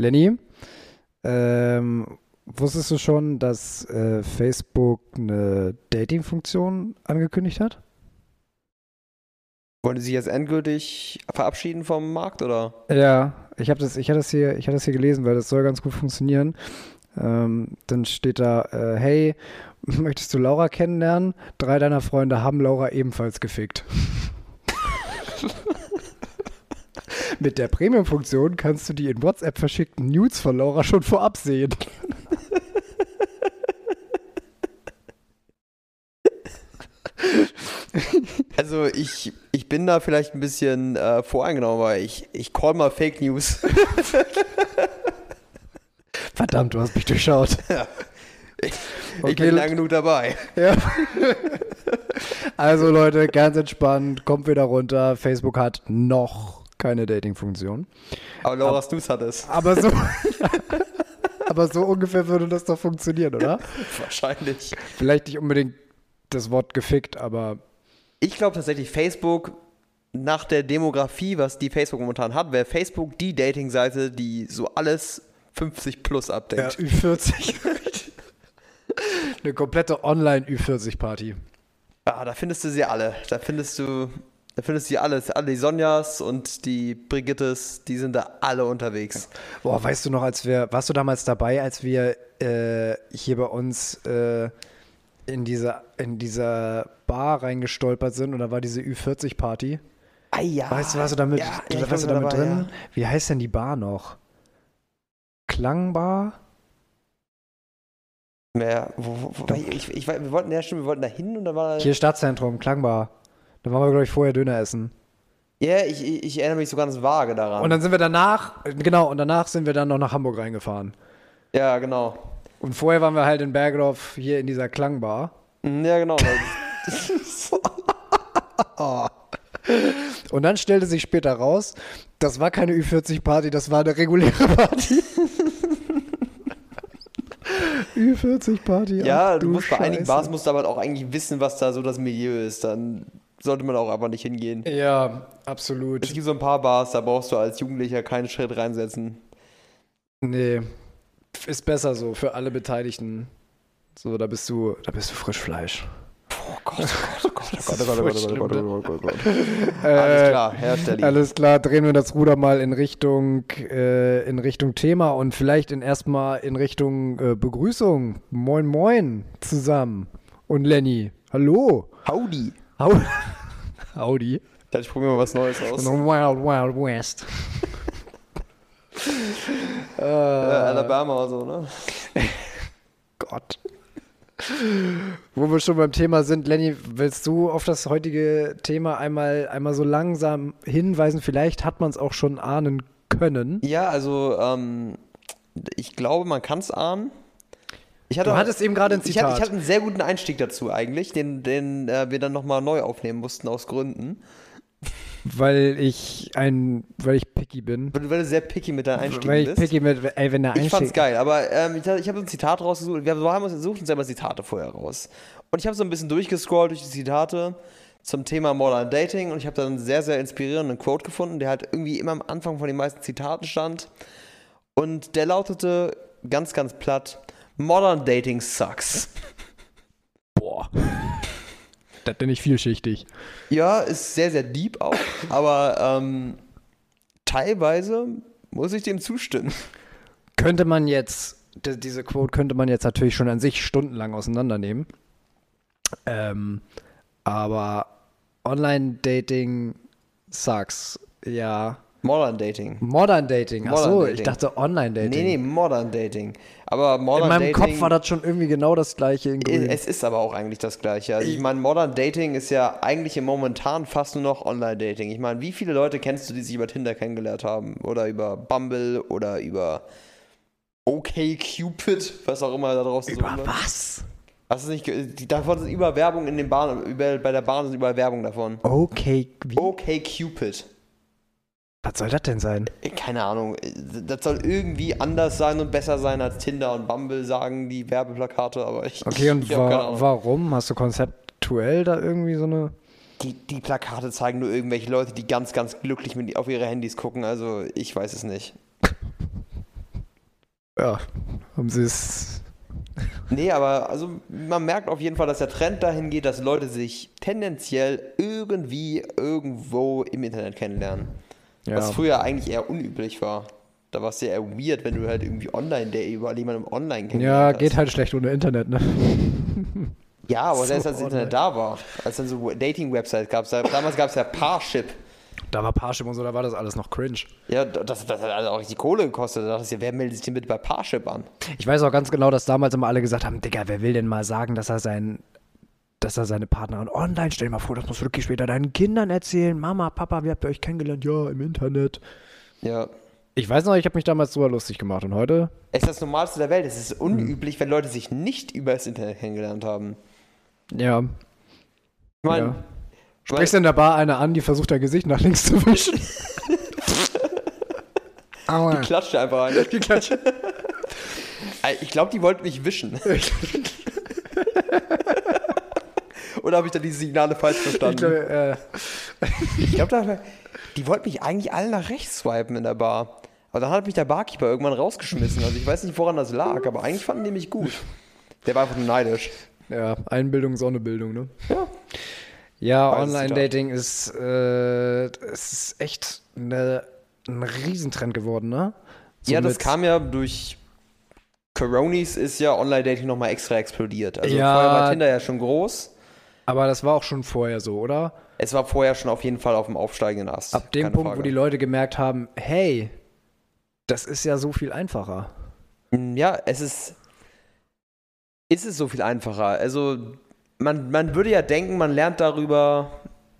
Lenny, ähm, wusstest du schon, dass äh, Facebook eine Dating-Funktion angekündigt hat? Wollen Sie sich jetzt endgültig verabschieden vom Markt oder? Ja, ich habe das, ich hatte das hier, ich hatte das hier gelesen, weil das soll ganz gut funktionieren. Ähm, dann steht da, äh, hey, möchtest du Laura kennenlernen? Drei deiner Freunde haben Laura ebenfalls gefickt. Mit der Premium-Funktion kannst du die in WhatsApp verschickten Nudes von Laura schon vorab sehen. Also ich, ich bin da vielleicht ein bisschen äh, voreingenommen, aber ich, ich call mal Fake News. Verdammt, du hast mich durchschaut. Ich, Okay, ich bin lang genug dabei. Ja. Also Leute, ganz entspannt, kommt wieder runter. Facebook hat noch keine Dating-Funktion. Aber Laura's News hat es. Aber so, aber so ungefähr würde das doch funktionieren, oder? Wahrscheinlich. Vielleicht nicht unbedingt das Wort gefickt, aber Ich glaube tatsächlich, Facebook nach der Demografie, was die Facebook momentan hat, wäre Facebook die Dating-Seite, die so alles 50 plus ja, abdeckt. Ü40. Eine komplette Online-Ü40-Party. Ah, da findest du sie alle. Da findest du, da findest du alles. Alle die Sonjas und die Brigittes, die sind da alle unterwegs. Boah, weißt du noch, als wir, warst du damals dabei, als wir äh, hier bei uns äh, in, dieser, in dieser Bar reingestolpert sind und da war diese Ü40-Party? Ah ja. Weißt du, warst du damit, Ja, ja, ich warst du damit dabei, drin? Wie heißt denn die Bar noch? Klangbar? Mehr, wo, wo, wo, ich, ich, wir wollten, ja stimmt, wir wollten da hin und da war. Hier Stadtzentrum, Klangbar. Da waren wir, glaube ich, vorher Döner essen. Ja, ich, ich, ich erinnere mich so ganz vage daran. Und dann sind wir danach, genau, und danach sind wir dann noch nach Hamburg reingefahren. ja, genau. Und vorher waren wir halt in Bergedorf hier in dieser Klangbar. Mhm, Ja, genau. Und dann stellte sich später raus, das war keine Ü40-Party, das war eine reguläre Party. Ü40-Party. ja, du musst bei einigen. Bars musst du aber auch eigentlich wissen, was da so das Milieu ist. Dann sollte man auch einfach nicht hingehen. Ja, absolut. Es gibt so ein paar Bars, da brauchst du als Jugendlicher keinen Schritt reinsetzen. Nee, ist besser so für alle Beteiligten. So, da bist du, da bist du Frischfleisch. Oh Gott, oh Gott, oh Gott, oh Gott, oh Gott, oh Gott, oh Gott, Alles klar, Hersteller. Alles klar, drehen wir das Ruder mal in Richtung, äh, in Richtung Thema und vielleicht in, erstmal in Richtung äh, Begrüßung. Moin, moin zusammen. Und Lenny, hallo. Howdy. Ja, ich probiere mal was Neues aus. Wild Wild West. Äh, Alabama oder so, ne? Gott. Wo wir schon beim Thema sind, Lenny, willst du auf das heutige Thema einmal, einmal so langsam hinweisen? Vielleicht hat man es auch schon ahnen können. Ja, also, ähm, ich glaube, man kann es ahnen. Ich hatte Du auch- hattest eben gerade ein Ich hatte, ich Zitat. hatte einen sehr guten Einstieg dazu eigentlich, den, den äh, wir dann nochmal neu aufnehmen mussten aus Gründen. Weil ich ein, weil ich picky bin. Weil du, sehr picky mit deinen Einstiegen Weil ich bist. picky mit, ey, wenn der Ich fand's Einstieg. geil, aber ähm, ich, ich habe so ein Zitat rausgesucht. Wir haben uns suchen uns selber Zitate vorher raus. Und ich habe so ein bisschen durchgescrollt durch die Zitate zum Thema Modern Dating und ich habe dann einen sehr, sehr inspirierenden Quote gefunden, der halt irgendwie immer am Anfang von den meisten Zitaten stand. Und der lautete ganz, ganz platt: Modern Dating sucks. Boah. Das bin ich vielschichtig. Ja, ist sehr, sehr deep auch, aber ähm, teilweise muss ich dem zustimmen. Könnte man jetzt, diese Quote könnte man jetzt natürlich schon an sich stundenlang auseinandernehmen. Ähm, aber Online-Dating sucks. Ja. Modern Dating. Modern Dating. Ach so, Dating. ich dachte Online-Dating. Nee, nee, Modern Dating. Aber In Modern meinem Dating. Kopf war das schon irgendwie genau das gleiche in grün. Es ist aber auch eigentlich das Gleiche. Also ich meine, Modern Dating ist ja eigentlich im momentan fast nur noch Online-Dating. Ich meine, wie viele Leute kennst du, die sich über Tinder kennengelernt haben? Oder über Bumble oder über OkCupid, was auch immer da draußen so Über was? Hast du nicht, davon sind über Werbung in den Bahnen, über, bei der Bahn sind über Werbung davon. Okay, wie? OkCupid. Was soll das denn sein? Äh, Keine Ahnung, äh, das soll irgendwie anders sein und besser sein als Tinder und Bumble, sagen die Werbeplakate, aber ich. Okay, und ich wa warum? Hast du konzeptuell da irgendwie so eine. Die, die Plakate zeigen nur irgendwelche Leute, die ganz, ganz glücklich mit, auf ihre Handys gucken. Also ich weiß es nicht. ja, haben sie es. Nee, aber also man merkt auf jeden Fall, dass der Trend dahin geht, dass Leute sich tendenziell irgendwie irgendwo im Internet kennenlernen. Ja. Was früher eigentlich eher unüblich war. Da war es ja eher weird, wenn du halt irgendwie online, der überall jemanden online Ja, kennengelernt geht hast. halt schlecht ohne Internet, ne? Ja, aber So selbst als das Internet da war, als dann so Dating-Websites gab es, damals gab es ja Parship. Da war Parship und so, da war das alles noch cringe. Ja, das, das hat also auch richtig Kohle gekostet. Da dachte ich, ja, wer meldet sich denn bitte bei Parship an? Ich weiß auch ganz genau, dass damals immer alle gesagt haben, Digga, wer will denn mal sagen, dass er sein, dass er seine Partnerin online, stell dir mal vor, das musst du wirklich später deinen Kindern erzählen. Mama, Papa, wie habt ihr euch kennengelernt? Ja, im Internet. Ja. Ich weiß noch, ich habe mich damals drüber lustig gemacht und heute? Es ist das Normalste der Welt. Es ist unüblich, wenn Leute sich nicht über das Internet kennengelernt haben. Ja. Ich meine, Ja. Sprichst du in der Bar eine an, die versucht, dein Gesicht nach links zu wischen? Aua. klatscht einfach ein. Geklatscht. Ey, Ich glaube, die wollten mich wischen. Oder habe ich da die Signale falsch Ich verstanden? glaube, äh, Ich glaube, die wollten mich eigentlich alle nach rechts swipen in der Bar. Aber dann hat mich der Barkeeper irgendwann rausgeschmissen. Also ich weiß nicht, woran das lag, aber eigentlich fanden die mich gut. Der war einfach nur neidisch. ja, Einbildung, Sonnebildung, ne? Ja. Ja, Online-Dating ist, äh, ist echt eine, ein Riesentrend geworden, ne? So ja, das kam ja durch Coronis ist ja Online-Dating nochmal extra explodiert. Also Ja. vorher war Tinder ja schon groß. Aber das war auch schon vorher so, oder? Es war vorher schon auf jeden Fall auf dem aufsteigenden Ast. Ab dem keine Punkt, wo Frage. die Leute gemerkt haben, hey, das ist ja so viel einfacher. Mm, Ja, es ist. Ist es so viel einfacher. Also, man, man würde ja denken, man lernt darüber,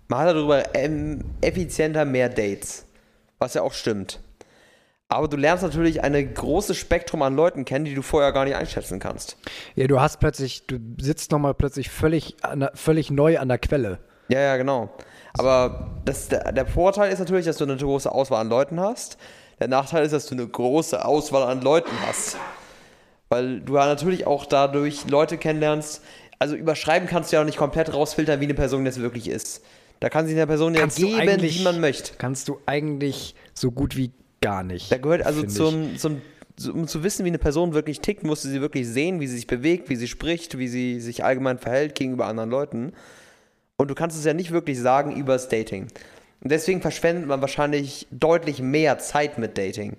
man hat darüber ähm, effizienter mehr Dates. Was ja auch stimmt. Aber du lernst natürlich ein großes Spektrum an Leuten kennen, die du vorher gar nicht einschätzen kannst. Ja, du hast plötzlich, du sitzt nochmal plötzlich völlig, der, völlig neu an der Quelle. Ja, ja, genau. Aber das, der, der Vorteil ist natürlich, dass du eine große Auswahl an Leuten hast. Der Nachteil ist, dass du eine große Auswahl an Leuten hast. Weil du ja natürlich auch dadurch Leute kennenlernst. Also überschreiben kannst du ja auch nicht komplett rausfiltern, wie eine Person jetzt wirklich ist. Da kann sich eine Person ja Kannst du geben, wie man möchte. Kannst du eigentlich so gut wie gar nicht. Da gehört also zum, zum, so- um zu wissen, wie eine Person wirklich tickt, musst du sie wirklich sehen, wie sie sich bewegt, wie sie spricht, wie sie sich allgemein verhält gegenüber anderen Leuten. Und du kannst es ja nicht wirklich sagen übers Dating. Und deswegen verschwendet man wahrscheinlich deutlich mehr Zeit mit Dating.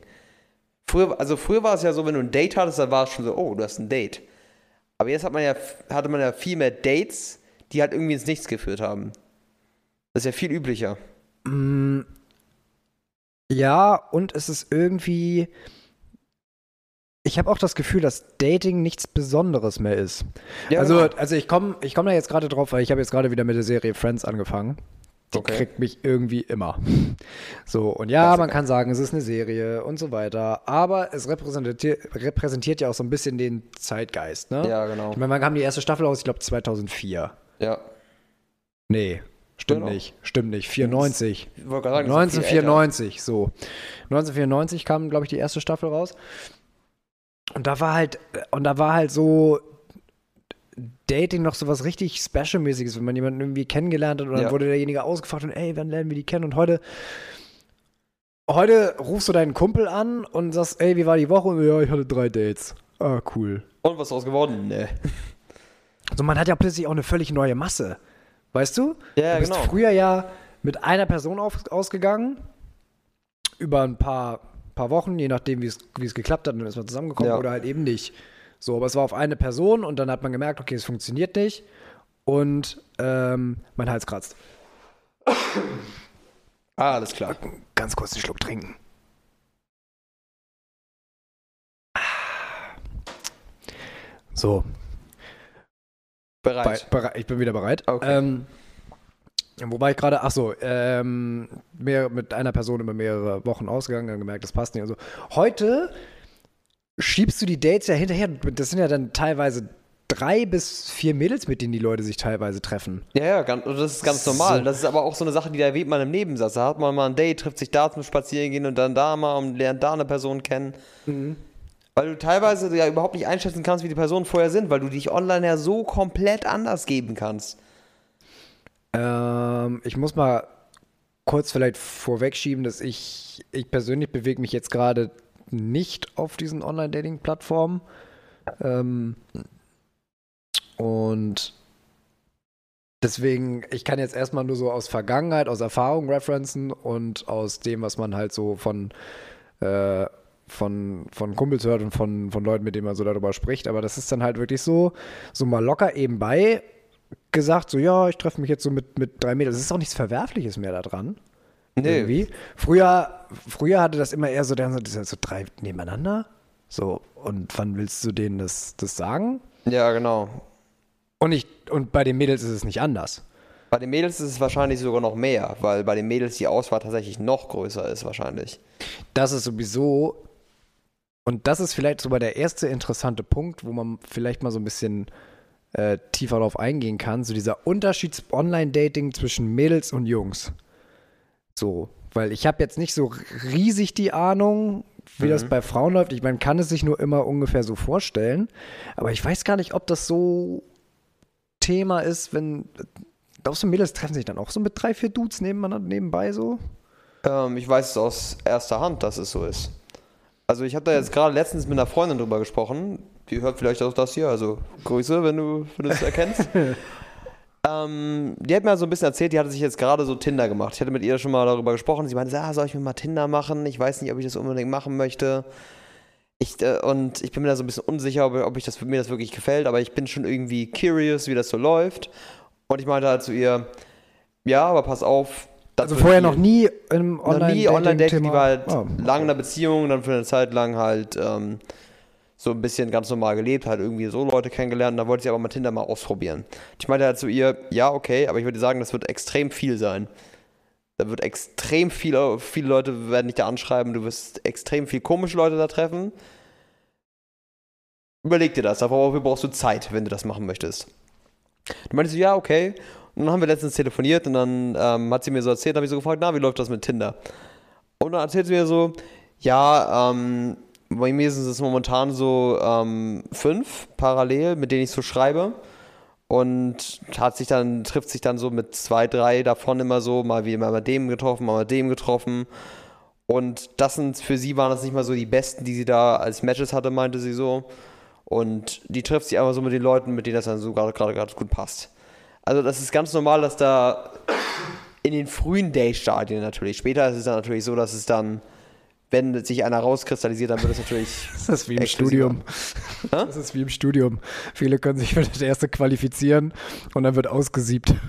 Früher, also früher war es ja so, wenn du ein Date hattest, dann war es schon so, oh, du hast ein Date. Aber jetzt hat man ja, hatte man ja viel mehr Dates, die halt irgendwie ins Nichts geführt haben. Das ist ja viel üblicher. Ja, und es ist irgendwie. Ich habe auch das Gefühl, dass Dating nichts Besonderes mehr ist. Ja, also, genau. also ich komme ich komm da jetzt gerade drauf, weil ich habe jetzt gerade wieder mit der Serie Friends angefangen. Die Okay. kriegt mich irgendwie immer. So, und ja, man kann sagen, es ist eine Serie und so weiter, aber es repräsentiert, repräsentiert ja auch so ein bisschen den Zeitgeist, ne? Ja, genau. Ich meine, wann kam die erste Staffel aus? Ich glaube 2004. Ja. Nee, stimmt Genau. nicht. Stimmt nicht. 94. Ich wollte gerade sagen, das ist viel älter. 1994, so. 1994 kam, glaube ich, die erste Staffel raus. Und da war halt, und da war halt so Dating noch so was richtig Special-mäßiges, wenn man jemanden irgendwie kennengelernt hat und dann Ja. wurde derjenige ausgefragt und ey, wann lernen wir die kennen? Und heute, heute rufst du deinen Kumpel an und sagst, ey, wie war die Woche? Und ja, ich hatte drei Dates. Ah, cool. Und was draus geworden? Nee. Also man hat ja plötzlich auch eine völlig neue Masse. Weißt du? Ja, du bist genau. früher ja mit einer Person auf, ausgegangen, über ein paar, paar Wochen, je nachdem, wie es geklappt hat, dann ist man zusammengekommen Ja. oder halt eben nicht. So, aber es war auf eine Person und dann hat man gemerkt, okay, es funktioniert nicht und ähm, mein Hals kratzt. Ah, alles klar. Ganz kurz einen Schluck trinken. So, Bereit. berei- ich bin wieder bereit. Okay. Ähm, wo war ich gerade? Ach so, ähm, mehr, mit einer Person über mehrere Wochen ausgegangen, dann gemerkt, das passt nicht. Also heute schiebst du die Dates ja hinterher. Das sind ja dann teilweise drei bis vier Mädels, mit denen die Leute sich teilweise treffen. Ja, ja, ganz, das ist ganz normal. So. Das ist aber auch so eine Sache, die erwähnt man im Nebensatz. Da hat man mal ein Date, trifft sich da zum Spazierengehen und dann da mal und lernt da eine Person kennen. Weil du teilweise ja überhaupt nicht einschätzen kannst, wie die Personen vorher sind, weil du dich online ja so komplett anders geben kannst. Ähm, ich muss mal kurz vielleicht vorwegschieben, dass ich, ich persönlich bewege mich jetzt gerade nicht auf diesen Online-Dating-Plattformen. Ähm, und deswegen, ich kann jetzt erstmal nur so aus Vergangenheit, aus Erfahrung referenzen und aus dem, was man halt so von, äh, von, von Kumpels hört und von, von Leuten, mit denen man so darüber spricht. Aber das ist dann halt wirklich so, so mal locker eben bei gesagt, so ja, ich treffe mich jetzt so mit, mit drei Mädels. Es ist auch nichts Verwerfliches mehr da dran. Nee. Irgendwie. Früher, früher hatte das immer eher so, dann so, das so drei nebeneinander. So, und wann willst du denen das, das sagen? Ja, genau. Und, ich, und bei den Mädels ist es nicht anders. Bei den Mädels ist es wahrscheinlich sogar noch mehr, weil bei den Mädels die Auswahl tatsächlich noch größer ist, wahrscheinlich. Das ist sowieso, und das ist vielleicht sogar der erste interessante Punkt, wo man vielleicht mal so ein bisschen äh, tiefer darauf eingehen kann, so dieser Unterschied Online-Dating zwischen Mädels und Jungs. So, weil ich habe jetzt nicht so riesig die Ahnung, wie das bei Frauen läuft. Ich meine, kann es sich nur immer ungefähr so vorstellen. Aber ich weiß gar nicht, ob das so Thema ist, wenn. Glaubst du, Mädels treffen sich dann auch so mit drei, vier Dudes nebeneinander, nebenbei so? Ähm, ich weiß es aus erster Hand, dass es so ist. Also ich habe da jetzt gerade letztens mit einer Freundin drüber gesprochen. Die hört vielleicht auch das hier. Also Grüße, wenn du, es erkennst. ähm, die hat mir so ein bisschen erzählt, die hatte sich jetzt gerade so Tinder gemacht. Ich hatte mit ihr schon mal darüber gesprochen. Sie meinte, ah, soll ich mir mal Tinder machen? Ich weiß nicht, ob ich das unbedingt machen möchte. Ich, äh, und ich bin mir da so ein bisschen unsicher, ob, ob ich das, mir das wirklich gefällt, aber ich bin schon irgendwie curious, wie das so läuft. Und ich meinte halt zu ihr, ja, aber pass auf. Das Also vorher viel- noch nie im noch nie Online-Dating, die war halt Oh, lange in einer Beziehung, dann für eine Zeit lang halt ähm, so ein bisschen ganz normal gelebt, halt irgendwie so Leute kennengelernt, da wollte sie aber mal Tinder mal ausprobieren. Ich meinte halt zu ihr, ja, okay, aber ich würde sagen, das wird extrem viel sein. Da wird extrem viele, viele Leute werden dich da anschreiben, du wirst extrem viel komische Leute da treffen. Überleg dir das, dafür brauchst du Zeit, wenn du das machen möchtest. Du meinte so, ja, okay. Und dann haben wir letztens telefoniert und dann ähm, hat sie mir so erzählt, habe ich so gefragt, na, wie läuft das mit Tinder? Und dann erzählt sie mir so, ja, ähm, bei mir sind es momentan so ähm, fünf parallel, mit denen ich so schreibe. Und hat sich dann, trifft sich dann so mit zwei, drei davon immer so, mal wie mal mit dem getroffen, mal mit dem getroffen. Und das sind, für sie waren das nicht mal so die besten, die sie da als Matches hatte, meinte sie so. Und die trifft sich einfach so mit den Leuten, mit denen das dann so gerade gut passt. Also das ist ganz normal, dass da in den frühen Day-Stadien natürlich. Später ist es dann natürlich so, dass es dann, wenn sich einer rauskristallisiert, dann wird es natürlich. Das ist wie im. Studium. Das ist wie im Studium. Viele können sich für das erste qualifizieren und dann wird ausgesiebt.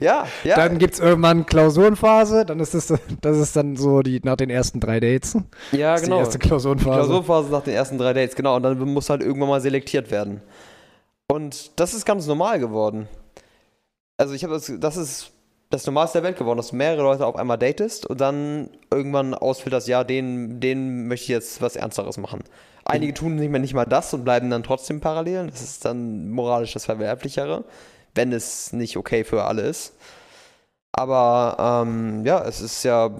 Ja, ja. Dann gibt es irgendwann Klausurenphase, dann ist das, das ist dann so die nach den ersten drei Dates. ja, genau. Die erste Klausurenphase. Klausurphase nach den ersten drei Dates, genau. Und dann muss halt irgendwann mal selektiert werden. Und das ist ganz normal geworden. Also ich habe das, das ist das Normalste der Welt geworden, dass du mehrere Leute auf einmal datest und dann irgendwann ausfilterst, ja, den, den möchte ich jetzt was Ernsteres machen. Einige tun nicht mehr nicht mal das und bleiben dann trotzdem parallel. Das ist dann moralisch das Verwerflichere, wenn es nicht okay für alle ist. Aber ähm, ja, es ist ja,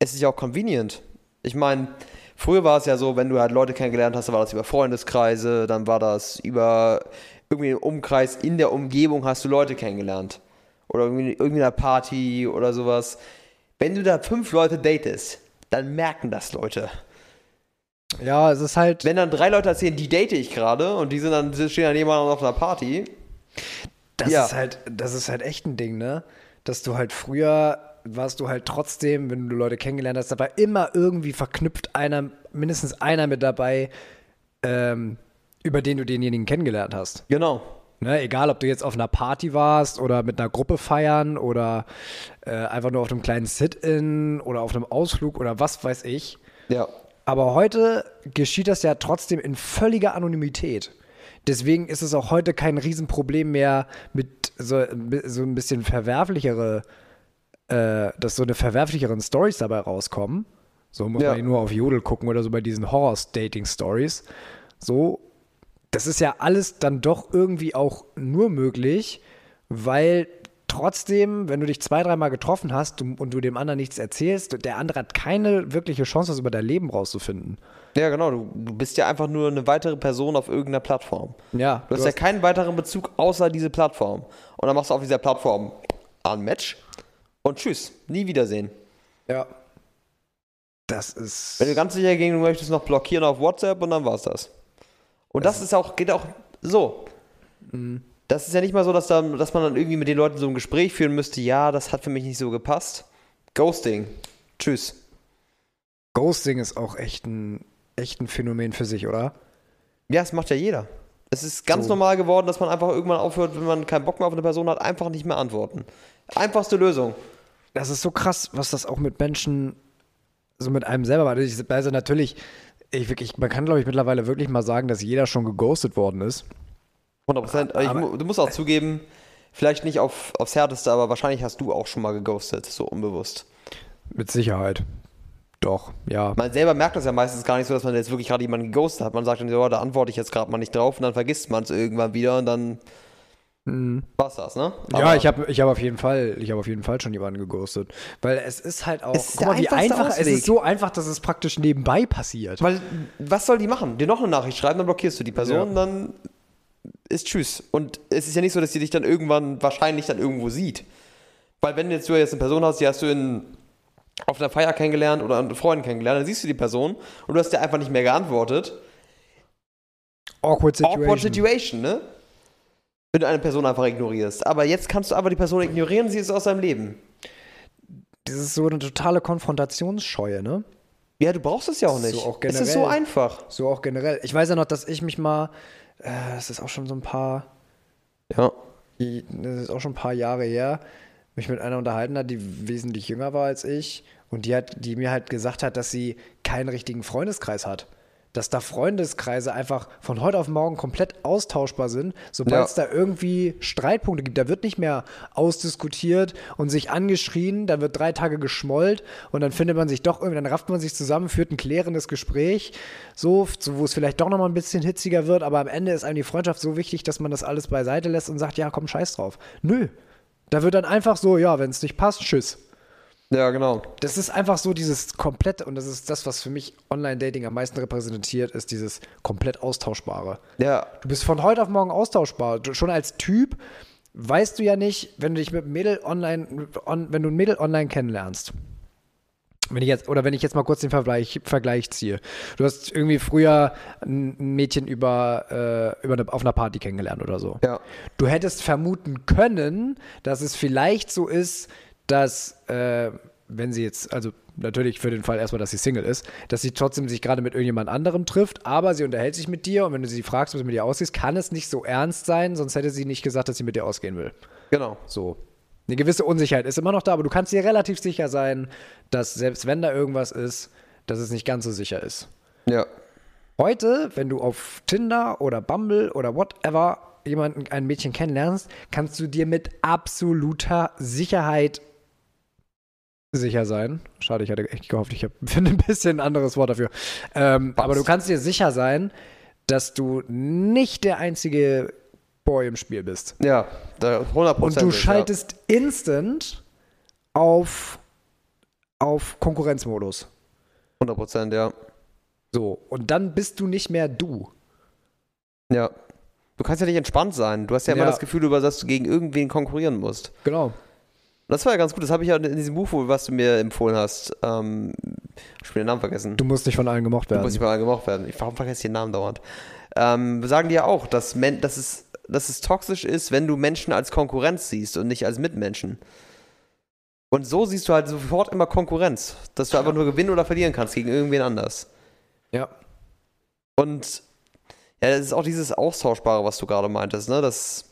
es ist ja auch convenient. Ich meine, früher war es ja so, wenn du halt Leute kennengelernt hast, dann war das über Freundeskreise, dann war das über irgendwie einen Umkreis in der Umgebung hast du Leute kennengelernt. Oder irgendwie, irgendwie einer Party oder sowas. Wenn du da fünf Leute datest, dann merken das Leute. Ja, es ist halt. Wenn dann drei Leute erzählen, die date ich gerade und die sind dann, stehen dann jemand auf einer Party, Das Ja. ist halt, das ist halt echt ein Ding, ne? Dass du halt früher warst du halt trotzdem, wenn du Leute kennengelernt hast, da war immer irgendwie verknüpft einer, mindestens einer mit dabei, ähm, über den du denjenigen kennengelernt hast. genau. Ne? Egal, ob du jetzt auf einer Party warst oder mit einer Gruppe feiern oder äh, einfach nur auf einem kleinen Sit-In oder auf einem Ausflug oder was weiß ich. Ja. Aber heute geschieht das ja trotzdem in völliger Anonymität. Deswegen ist es auch heute kein Riesenproblem mehr mit so, so ein bisschen verwerflichere, äh, dass so eine verwerflicheren Stories dabei rauskommen. So muss Ja. man nur auf Jodel gucken oder so bei diesen Horror-Dating-Stories. So, das ist ja alles dann doch irgendwie auch nur möglich, weil trotzdem, wenn du dich zwei, dreimal getroffen hast und du dem anderen nichts erzählst, der andere hat keine wirkliche Chance, was über dein Leben rauszufinden. Ja, genau. Du, du bist ja einfach nur eine weitere Person auf irgendeiner Plattform. Ja, Du hast ja keinen weiteren Bezug außer diese Plattform. Und dann machst du auf dieser Plattform ein Match und tschüss, nie wiedersehen. ja. Das ist. Wenn du ganz sicher gehen möchtest, noch blockieren auf WhatsApp und dann war's das. Und das, ist auch, geht auch so. Das ist ja nicht mal so, dass, da, dass man dann irgendwie mit den Leuten so ein Gespräch führen müsste, ja, das hat für mich nicht so gepasst. Ghosting. Tschüss. Ghosting ist auch echt ein, echt ein Phänomen für sich, oder? Ja, das macht ja jeder. Es ist ganz So. normal geworden, dass man einfach irgendwann aufhört, wenn man keinen Bock mehr auf eine Person hat, einfach nicht mehr antworten. Einfachste Lösung. Das ist so krass, was das auch mit Menschen, so mit einem selber macht. Ich- Also natürlich, ich wirklich, man kann glaube ich mittlerweile wirklich mal sagen, dass jeder schon geghostet worden ist. 100 Prozent. Du musst auch zugeben, vielleicht nicht auf, aufs Härteste, aber wahrscheinlich hast du auch schon mal geghostet, so unbewusst. Mit Sicherheit. Doch, ja. Man selber merkt das ja meistens gar nicht so, dass man jetzt wirklich gerade jemanden geghostet hat. Man sagt dann, ja, da antworte ich jetzt gerade mal nicht drauf und dann vergisst man es irgendwann wieder und dann war's das, ne? Ja, Aber- ich habe ich hab auf jeden Fall, ich habe auf jeden Fall schon jemanden geghostet. Weil es ist halt auch, Es ist guck mal, wie einfach, es Ausweg. ist so einfach, dass es praktisch nebenbei passiert. Weil, was soll die machen? Dir noch eine Nachricht schreiben, dann blockierst du die Person, Ja. dann ist Tschüss. Und es ist ja nicht so, dass sie dich dann irgendwann wahrscheinlich dann irgendwo sieht. Weil wenn jetzt du jetzt eine Person hast, die hast du in, auf einer Feier kennengelernt oder einen Freund kennengelernt, dann siehst du die Person und du hast dir einfach nicht mehr geantwortet. Awkward Situation. Awkward Situation, ne? Wenn du eine Person einfach ignorierst. Aber jetzt kannst du einfach die Person ignorieren, sie ist aus deinem Leben. Das ist so eine totale Konfrontationsscheue, ne? Ja, du brauchst es ja auch So nicht. auch es ist so generell. einfach. So auch generell. Ich weiß ja noch, dass ich mich mal, äh, das ist auch schon so ein paar, Ja. das ist auch schon ein paar Jahre her, mich mit einer unterhalten hat, die wesentlich jünger war als ich und die hat, die mir halt gesagt hat, dass sie keinen richtigen Freundeskreis hat. Dass da Freundeskreise einfach von heute auf morgen komplett austauschbar sind, sobald es Ja. da irgendwie Streitpunkte gibt. Da wird nicht mehr ausdiskutiert und sich angeschrien, dann wird drei Tage geschmollt und dann findet man sich doch irgendwie, dann rafft man sich zusammen, führt ein klärendes Gespräch, so, so wo es vielleicht doch nochmal ein bisschen hitziger wird, aber am Ende ist einem die Freundschaft so wichtig, dass man das alles beiseite lässt und sagt, ja, komm, scheiß drauf. Nö. Da wird dann einfach so, ja, wenn es nicht passt, tschüss. Ja, genau. Das ist einfach so dieses komplett, und das ist das, was für mich Online-Dating am meisten repräsentiert, ist dieses komplett Austauschbare. Ja, Du bist von heute auf morgen austauschbar. Du, schon als Typ weißt du ja nicht, wenn du dich mit einem Mädel online, on, wenn du ein Mädel online kennenlernst. Wenn ich jetzt, oder wenn ich jetzt mal kurz den Vergleich, Vergleich ziehe. Du hast irgendwie früher ein ein Mädchen über, äh, über eine, auf einer Party kennengelernt oder so. Ja. Du hättest vermuten können, dass es vielleicht so ist, dass, äh, wenn sie jetzt, also natürlich für den Fall erstmal, dass sie Single ist, dass sie trotzdem sich gerade mit irgendjemand anderem trifft, aber sie unterhält sich mit dir und wenn du sie fragst, was mit dir aussieht, kann es nicht so ernst sein, sonst hätte sie nicht gesagt, dass sie mit dir ausgehen will. genau. So. Eine gewisse Unsicherheit ist immer noch da, aber du kannst dir relativ sicher sein, dass selbst wenn da irgendwas ist, dass es nicht ganz so sicher ist. Ja. Heute, wenn du auf Tinder oder Bumble oder whatever jemanden, ein Mädchen kennenlernst, kannst du dir mit absoluter Sicherheit sicher sein. Schade, ich hatte echt gehofft, ich finde ein bisschen ein anderes Wort dafür. Ähm, aber du kannst dir sicher sein, dass du nicht der einzige Boy im Spiel bist. Ja, da 100 Und du schaltest instant auf, auf Konkurrenzmodus. Ja. 100 Prozent, ja. So, und dann bist du nicht mehr du. Ja. Du kannst ja nicht entspannt sein. Du hast ja immer Ja. das Gefühl, über dass du gegen irgendwen konkurrieren musst. Genau. Das war ja ganz gut. Das habe ich ja in diesem Buch, wo- was du mir empfohlen hast. Ähm, ich habe den Namen vergessen. Du musst nicht von allen gemocht Du werden. musst nicht mal gemocht werden. Ich warum vergesse ich den Namen dauernd. Ähm, sagen die ja auch, dass, Men dass, es, dass es toxisch ist, wenn du Menschen als Konkurrenz siehst und nicht als Mitmenschen. Und so siehst du halt sofort immer Konkurrenz. Dass du einfach nur gewinnen oder verlieren kannst gegen irgendwen anders. Ja. Und ja, das ist auch dieses Austauschbare, was du gerade meintest, ne? Dass,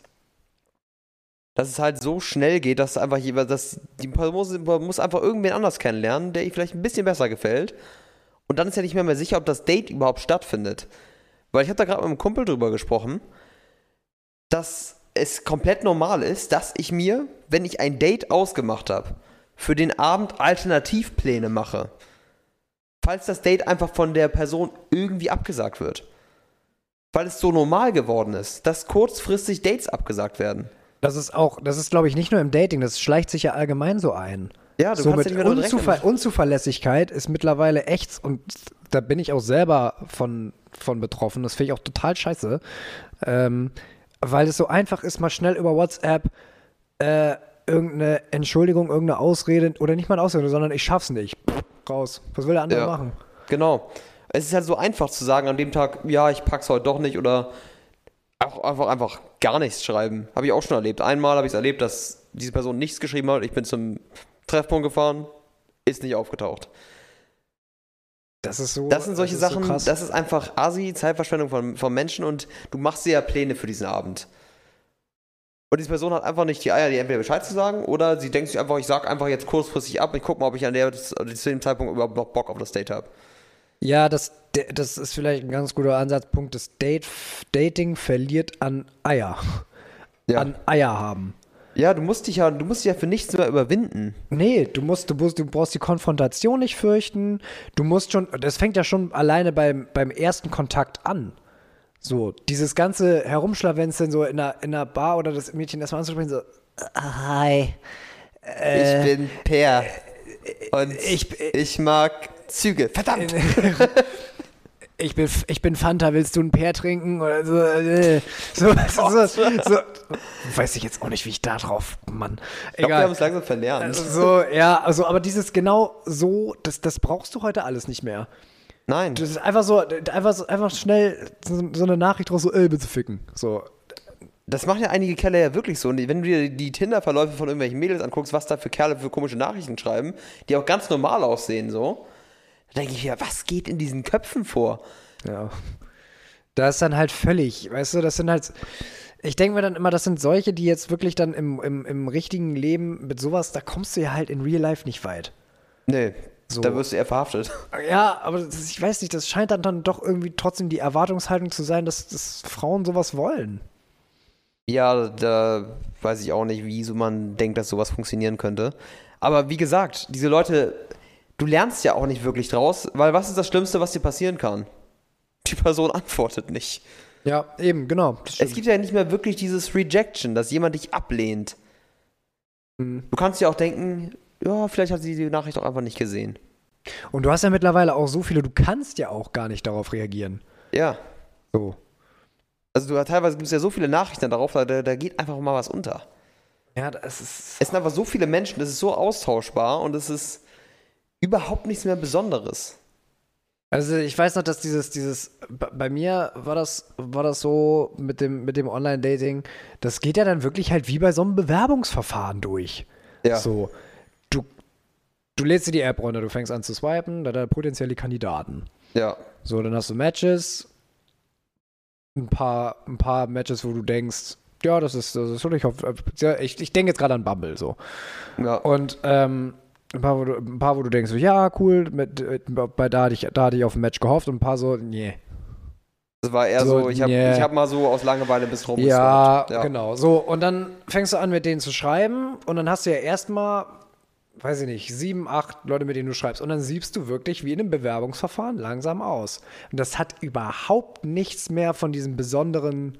dass es halt so schnell geht, dass einfach jemand, dass die Person muss, muss einfach irgendwen anders kennenlernen, der ihr vielleicht ein bisschen besser gefällt. Und dann ist ja nicht mehr, mehr sicher, ob das Date überhaupt stattfindet. Weil ich habe da gerade mit einem Kumpel drüber gesprochen, dass es komplett normal ist, dass ich mir, wenn ich ein Date ausgemacht habe, für den Abend Alternativpläne mache. Falls das Date einfach von der Person irgendwie abgesagt wird. Weil es so normal geworden ist, dass kurzfristig Dates abgesagt werden. Das ist auch, das ist, glaube ich, nicht nur im Dating, das schleicht sich ja allgemein so ein. Ja, du so kannst mit ja Unzuver. Unzuverlässigkeit ist mittlerweile echt, und da bin ich auch selber von, von betroffen, das finde ich auch total scheiße, ähm, weil es so einfach ist, mal schnell über WhatsApp äh, irgendeine Entschuldigung, irgendeine Ausrede, oder nicht mal eine Ausrede, sondern ich schaff's nicht. raus. Was will der andere Ja. machen? Genau. Es ist halt so einfach zu sagen an dem Tag, ja, ich pack's heute doch nicht oder auch einfach, einfach gar nichts schreiben. Habe ich auch schon erlebt. Einmal habe ich es erlebt, dass diese Person nichts geschrieben hat. Ich bin zum Treffpunkt gefahren, ist nicht aufgetaucht. Das ist so. Das sind solche so Sachen, krass. das ist einfach Asi, Zeitverschwendung von, von Menschen und du machst dir ja Pläne für diesen Abend. Und diese Person hat einfach nicht die Eier, dir entweder Bescheid zu sagen oder sie denkt sich einfach, ich sag einfach jetzt kurzfristig ab, ich guck mal, ob ich an der zu dem Zeitpunkt überhaupt noch Bock auf das Date habe. Ja, das, das ist vielleicht ein ganz guter Ansatzpunkt. Das Date, Dating verliert an Eier. Ja. An Eier haben. ja, du musst dich ja, du musst dich ja für nichts mehr überwinden. Nee, du musst, du musst, du brauchst die Konfrontation nicht fürchten. Du musst schon, das fängt ja schon alleine beim, beim ersten Kontakt an. So, dieses ganze Herumschlawenzeln so in einer, in einer Bar oder das Mädchen erstmal anzusprechen, so, "Ah, hi. Äh, ich bin Per. Und ich- ich, mag Züge. Verdammt! ich bin, ich bin Fanta, willst du ein Pear trinken? Oder so, äh, so, so, so, so. Weiß ich jetzt auch nicht, wie ich da drauf, Mann. Ich glaube, wir haben Egal. es langsam verlernt. Also so, ja, also, aber dieses genau so, das, das brauchst du heute alles nicht mehr. Nein. Das ist einfach so, einfach, so- einfach schnell so, eine Nachricht raus, so, ey, bitte ficken. So, Das machen ja einige Kerle ja wirklich so. Und wenn du dir die Tinder-Verläufe von irgendwelchen Mädels anguckst, was da für Kerle für komische Nachrichten schreiben, die auch ganz normal aussehen, so, da denke ich mir, was geht in diesen Köpfen vor? Ja. Da ist dann halt völlig, weißt du, das sind halt. Ich denke mir dann immer, das sind solche, die jetzt wirklich dann im, im, im richtigen Leben mit sowas, da kommst du ja halt in Real Life nicht weit. Nee, So. da wirst du eher verhaftet. Ja, aber das, ich weiß nicht, das scheint dann, dann doch irgendwie trotzdem die Erwartungshaltung zu sein, dass, dass Frauen sowas wollen. Ja, da weiß ich auch nicht, wie so man denkt, dass sowas funktionieren könnte. Aber wie gesagt, diese Leute, du lernst ja auch nicht wirklich draus, weil was ist das Schlimmste, was dir passieren kann? Die Person antwortet nicht. Ja, eben, genau. Es gibt ja nicht mehr wirklich dieses Rejection, dass jemand dich ablehnt. Mhm. Du kannst ja auch denken, ja, vielleicht hat sie die Nachricht auch einfach nicht gesehen. Und du hast ja mittlerweile auch so viele, du kannst ja auch gar nicht darauf reagieren. Ja. So. Also du, teilweise gibt es ja so viele Nachrichten darauf, da, da geht einfach mal was unter. Ja, das ist. Es sind einfach so viele Menschen, das ist so austauschbar und es ist überhaupt nichts mehr Besonderes. Also ich weiß noch, dass dieses, dieses, bei mir war das, war das so mit dem, mit dem Online-Dating, das geht ja dann wirklich halt wie bei so einem Bewerbungsverfahren durch. Ja. So, du, du lädst dir die App runter, du fängst an zu swipen, da da potenzielle Kandidaten. Ja. So, dann hast du Matches, ein paar, ein paar Matches, wo du denkst, ja, das ist, das ist schon, ich hoffe, ich, ich denke jetzt gerade an Bumble, so. Ja. Und ähm, ein, paar, wo du, ein paar, wo du denkst, so, ja, cool, mit, bei da hatte ich, da hatte ich auf ein Match gehofft und ein paar so, nee. Das war eher So, so, ich habe ich hab mal so aus Langeweile ein bisschen Ja, rumgescrollt. genau. So, und dann fängst du an, mit denen zu schreiben und dann hast du ja erstmal, weiß ich nicht, sieben, acht Leute, mit denen du schreibst. Und dann siebst du wirklich wie in einem Bewerbungsverfahren langsam aus. Und das hat überhaupt nichts mehr von diesem besonderen,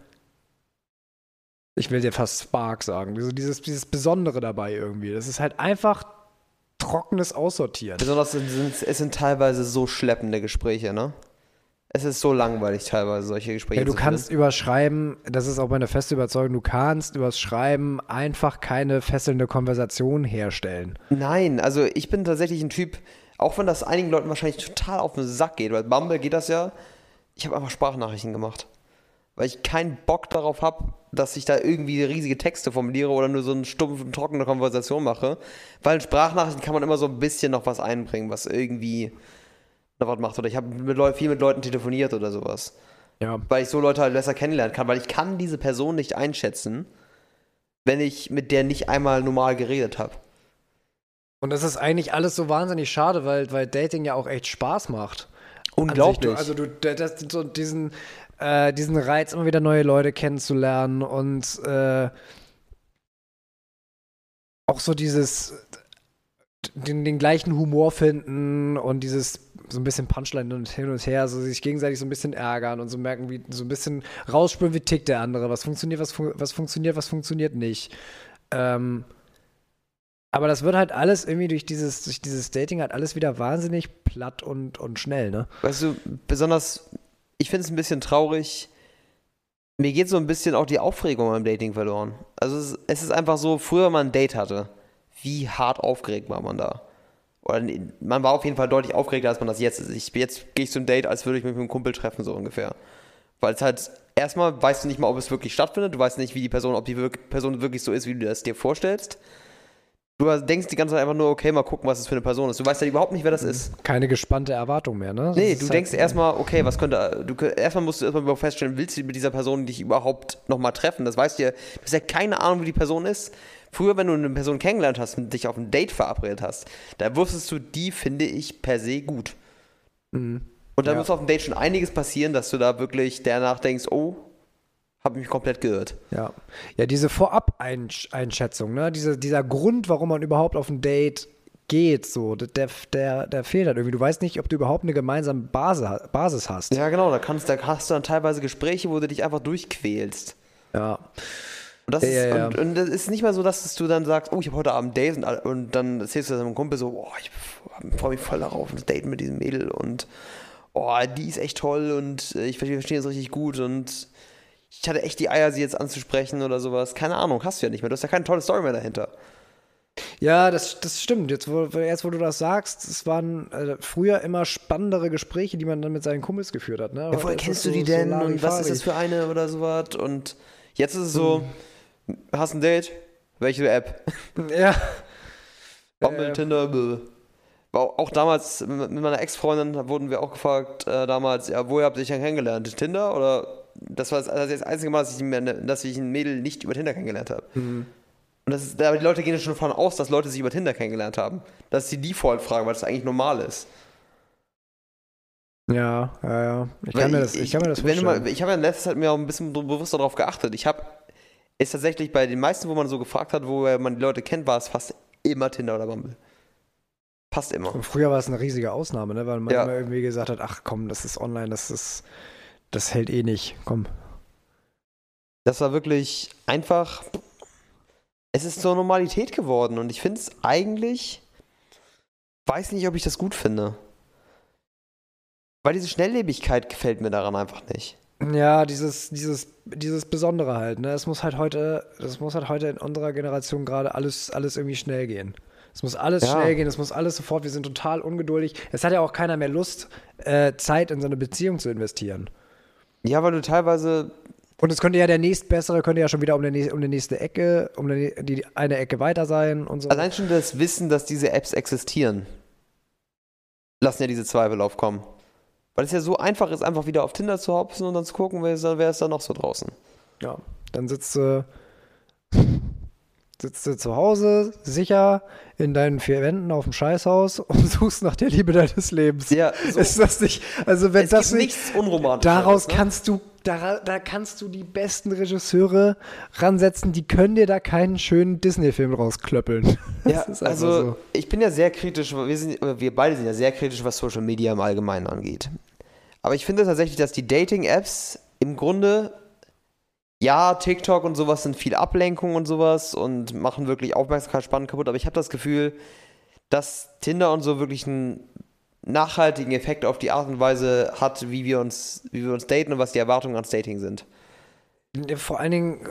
ich will dir fast Spark sagen, also dieses, dieses Besondere dabei irgendwie. Das ist halt einfach trockenes Aussortieren. Besonders sind, es sind teilweise so schleppende Gespräche, ne? Es ist so langweilig teilweise, solche Gespräche Ja, du kannst über Schreiben, das ist auch meine feste Überzeugung, du kannst übers Schreiben einfach keine fesselnde Konversation herstellen. Nein, also ich bin tatsächlich ein Typ, auch wenn das einigen Leuten wahrscheinlich total auf den Sack geht, weil Bumble geht das ja, ich habe einfach Sprachnachrichten gemacht. Weil ich keinen Bock darauf habe, dass ich da irgendwie riesige Texte formuliere oder nur so eine stumpfe, trockene Konversation mache. Weil in Sprachnachrichten kann man immer so ein bisschen noch was einbringen, was irgendwie noch was macht. Oder ich habe viel mit Leuten telefoniert oder sowas. Ja. Weil ich so Leute halt besser kennenlernen kann, weil ich kann diese Person nicht einschätzen, wenn ich mit der nicht einmal normal geredet habe. Und das ist eigentlich alles so wahnsinnig schade, weil, weil Dating ja auch echt Spaß macht. Unglaublich. An sich. Du, also du, das, so diesen, äh, diesen Reiz, immer wieder neue Leute kennenzulernen und äh, auch so dieses den, den gleichen Humor finden und dieses so ein bisschen Punchline und hin und her, so sich gegenseitig so ein bisschen ärgern und so merken, wie so ein bisschen rausspüren, wie tickt der andere, was funktioniert, was, fun was funktioniert, was funktioniert nicht. Ähm, aber das wird halt alles irgendwie durch dieses, durch dieses Dating halt alles wieder wahnsinnig platt und, und schnell, ne? Weißt du, besonders, ich finde es ein bisschen traurig. Mir geht so ein bisschen auch die Aufregung beim Dating verloren. Also es, es ist einfach so, früher wenn man ein Date hatte, wie hart aufgeregt war man da. Oder man war auf jeden Fall deutlich aufgeregter, als man das jetzt ist. Ich, jetzt gehe ich zum Date, als würde ich mich mit einem Kumpel treffen, so ungefähr. Weil es halt, erstmal weißt du nicht mal, ob es wirklich stattfindet. Du weißt nicht, wie die Person, ob die Person wirklich so ist, wie du das dir vorstellst. Du denkst die ganze Zeit einfach nur, okay, mal gucken, was das für eine Person ist. Du weißt ja überhaupt nicht, wer das ist. Keine gespannte Erwartung mehr, ne? Das nee, du halt denkst erstmal, okay, was könnte. Du, erstmal musst du erstmal überhaupt feststellen, willst du mit dieser Person dich überhaupt nochmal treffen? Das weißt du ja, du hast ja keine Ahnung, wie die Person ist. Früher, wenn du eine Person kennengelernt hast und dich auf ein Date verabredet hast, da wusstest du, die finde ich per se gut. Mhm. Und dann ja. muss auf dem Date schon einiges passieren, dass du da wirklich danach denkst, oh, habe mich komplett geirrt. Ja, ja diese Vorab-Einschätzung, ne? Diese, dieser Grund, warum man überhaupt auf ein Date geht, so, der, der, der fehlt halt irgendwie. Du weißt nicht, ob du überhaupt eine gemeinsame Basis, Basis hast. Ja, genau, da, kannst, da hast du dann teilweise Gespräche, wo du dich einfach durchquälst. Ja. Und das, ja, ist, ja. Und, und das ist nicht mal so, dass du dann sagst, oh, ich habe heute Abend Dates und, und dann erzählst du deinem Kumpel so, oh, ich freue mich voll darauf, ein Date mit diesem Mädel und oh, die ist echt toll und ich verstehe das richtig gut und ich hatte echt die Eier, sie jetzt anzusprechen oder sowas. Keine Ahnung, hast du ja nicht mehr. Du hast ja keine tolle Story mehr dahinter. Ja, das, das stimmt. Jetzt wo, jetzt, wo du das sagst, es waren äh, früher immer spannendere Gespräche, die man dann mit seinen Kumpels geführt hat. Ne? Ja, woher kennst du die so, denn so und was ist das für eine oder sowas? Und jetzt ist es so, hm. hast ein Date? Welche App? Ja. Bumble, äh, Tinder, bläh. Auch damals mit meiner Ex-Freundin wurden wir auch gefragt, äh, damals, ja, woher habt ihr dich denn kennengelernt? Tinder oder das war das, das einzige Mal, dass ich, dass ich ein Mädel nicht über Tinder kennengelernt habe. Mhm. Und das ist, aber die Leute gehen ja schon davon aus, dass Leute sich über Tinder kennengelernt haben. Das ist die Default-Frage, weil das eigentlich normal ist. Ja, ja, ja. Ich kann, mir das, ich, kann mir das vorstellen. Mal, ich habe ja in letzter Zeit mir auch ein bisschen bewusster darauf geachtet. Ich habe, ist tatsächlich bei den meisten, wo man so gefragt hat, wo man die Leute kennt, war es fast immer Tinder oder Bumble. Passt immer. Und früher war es eine riesige Ausnahme, ne? weil man ja. immer irgendwie gesagt hat, ach komm, das ist online, das ist das hält eh nicht. Komm. Das war wirklich einfach. Es ist zur Normalität geworden und ich finde es eigentlich. Weiß nicht, ob ich das gut finde. Weil diese Schnelllebigkeit gefällt mir daran einfach nicht. Ja, dieses, dieses, dieses Besondere halt, ne? Es muss halt heute, das muss halt heute in unserer Generation gerade alles, alles irgendwie schnell gehen. Es muss alles ja. schnell gehen, es muss alles sofort, wir sind total ungeduldig. Es hat ja auch keiner mehr Lust, äh, Zeit in so eine Beziehung zu investieren. Ja, weil du teilweise. Und es könnte ja der nächstbessere, könnte ja schon wieder um, die, um die nächste Ecke, um die, die eine Ecke weiter sein und so. Allein schon das Wissen, dass diese Apps existieren, lassen ja diese Zweifel aufkommen. Weil es ja so einfach ist, einfach wieder auf Tinder zu hopsen und dann zu gucken, wer ist, wer ist da noch so draußen. Ja, dann sitzt du. Sitzt du zu Hause, sicher in deinen vier Wänden auf dem Scheißhaus und suchst nach der Liebe deines Lebens. Ja, so ist das nicht, also wenn es das gibt nicht, nichts unromantisches. Daraus ne? kannst du, da, da kannst du die besten Regisseure ransetzen, die können dir da keinen schönen Disney-Film rausklöppeln. Ja, also so. ich bin ja sehr kritisch, wir, sind, wir beide sind ja sehr kritisch, was Social Media im Allgemeinen angeht. Aber ich finde tatsächlich, dass die Dating-Apps im Grunde ja, TikTok und sowas sind viel Ablenkung und sowas und machen wirklich Aufmerksamkeitsspannen kaputt, aber ich habe das Gefühl, dass Tinder und so wirklich einen nachhaltigen Effekt auf die Art und Weise hat, wie wir uns, wie wir uns daten und was die Erwartungen ans Dating sind. Vor allen Dingen,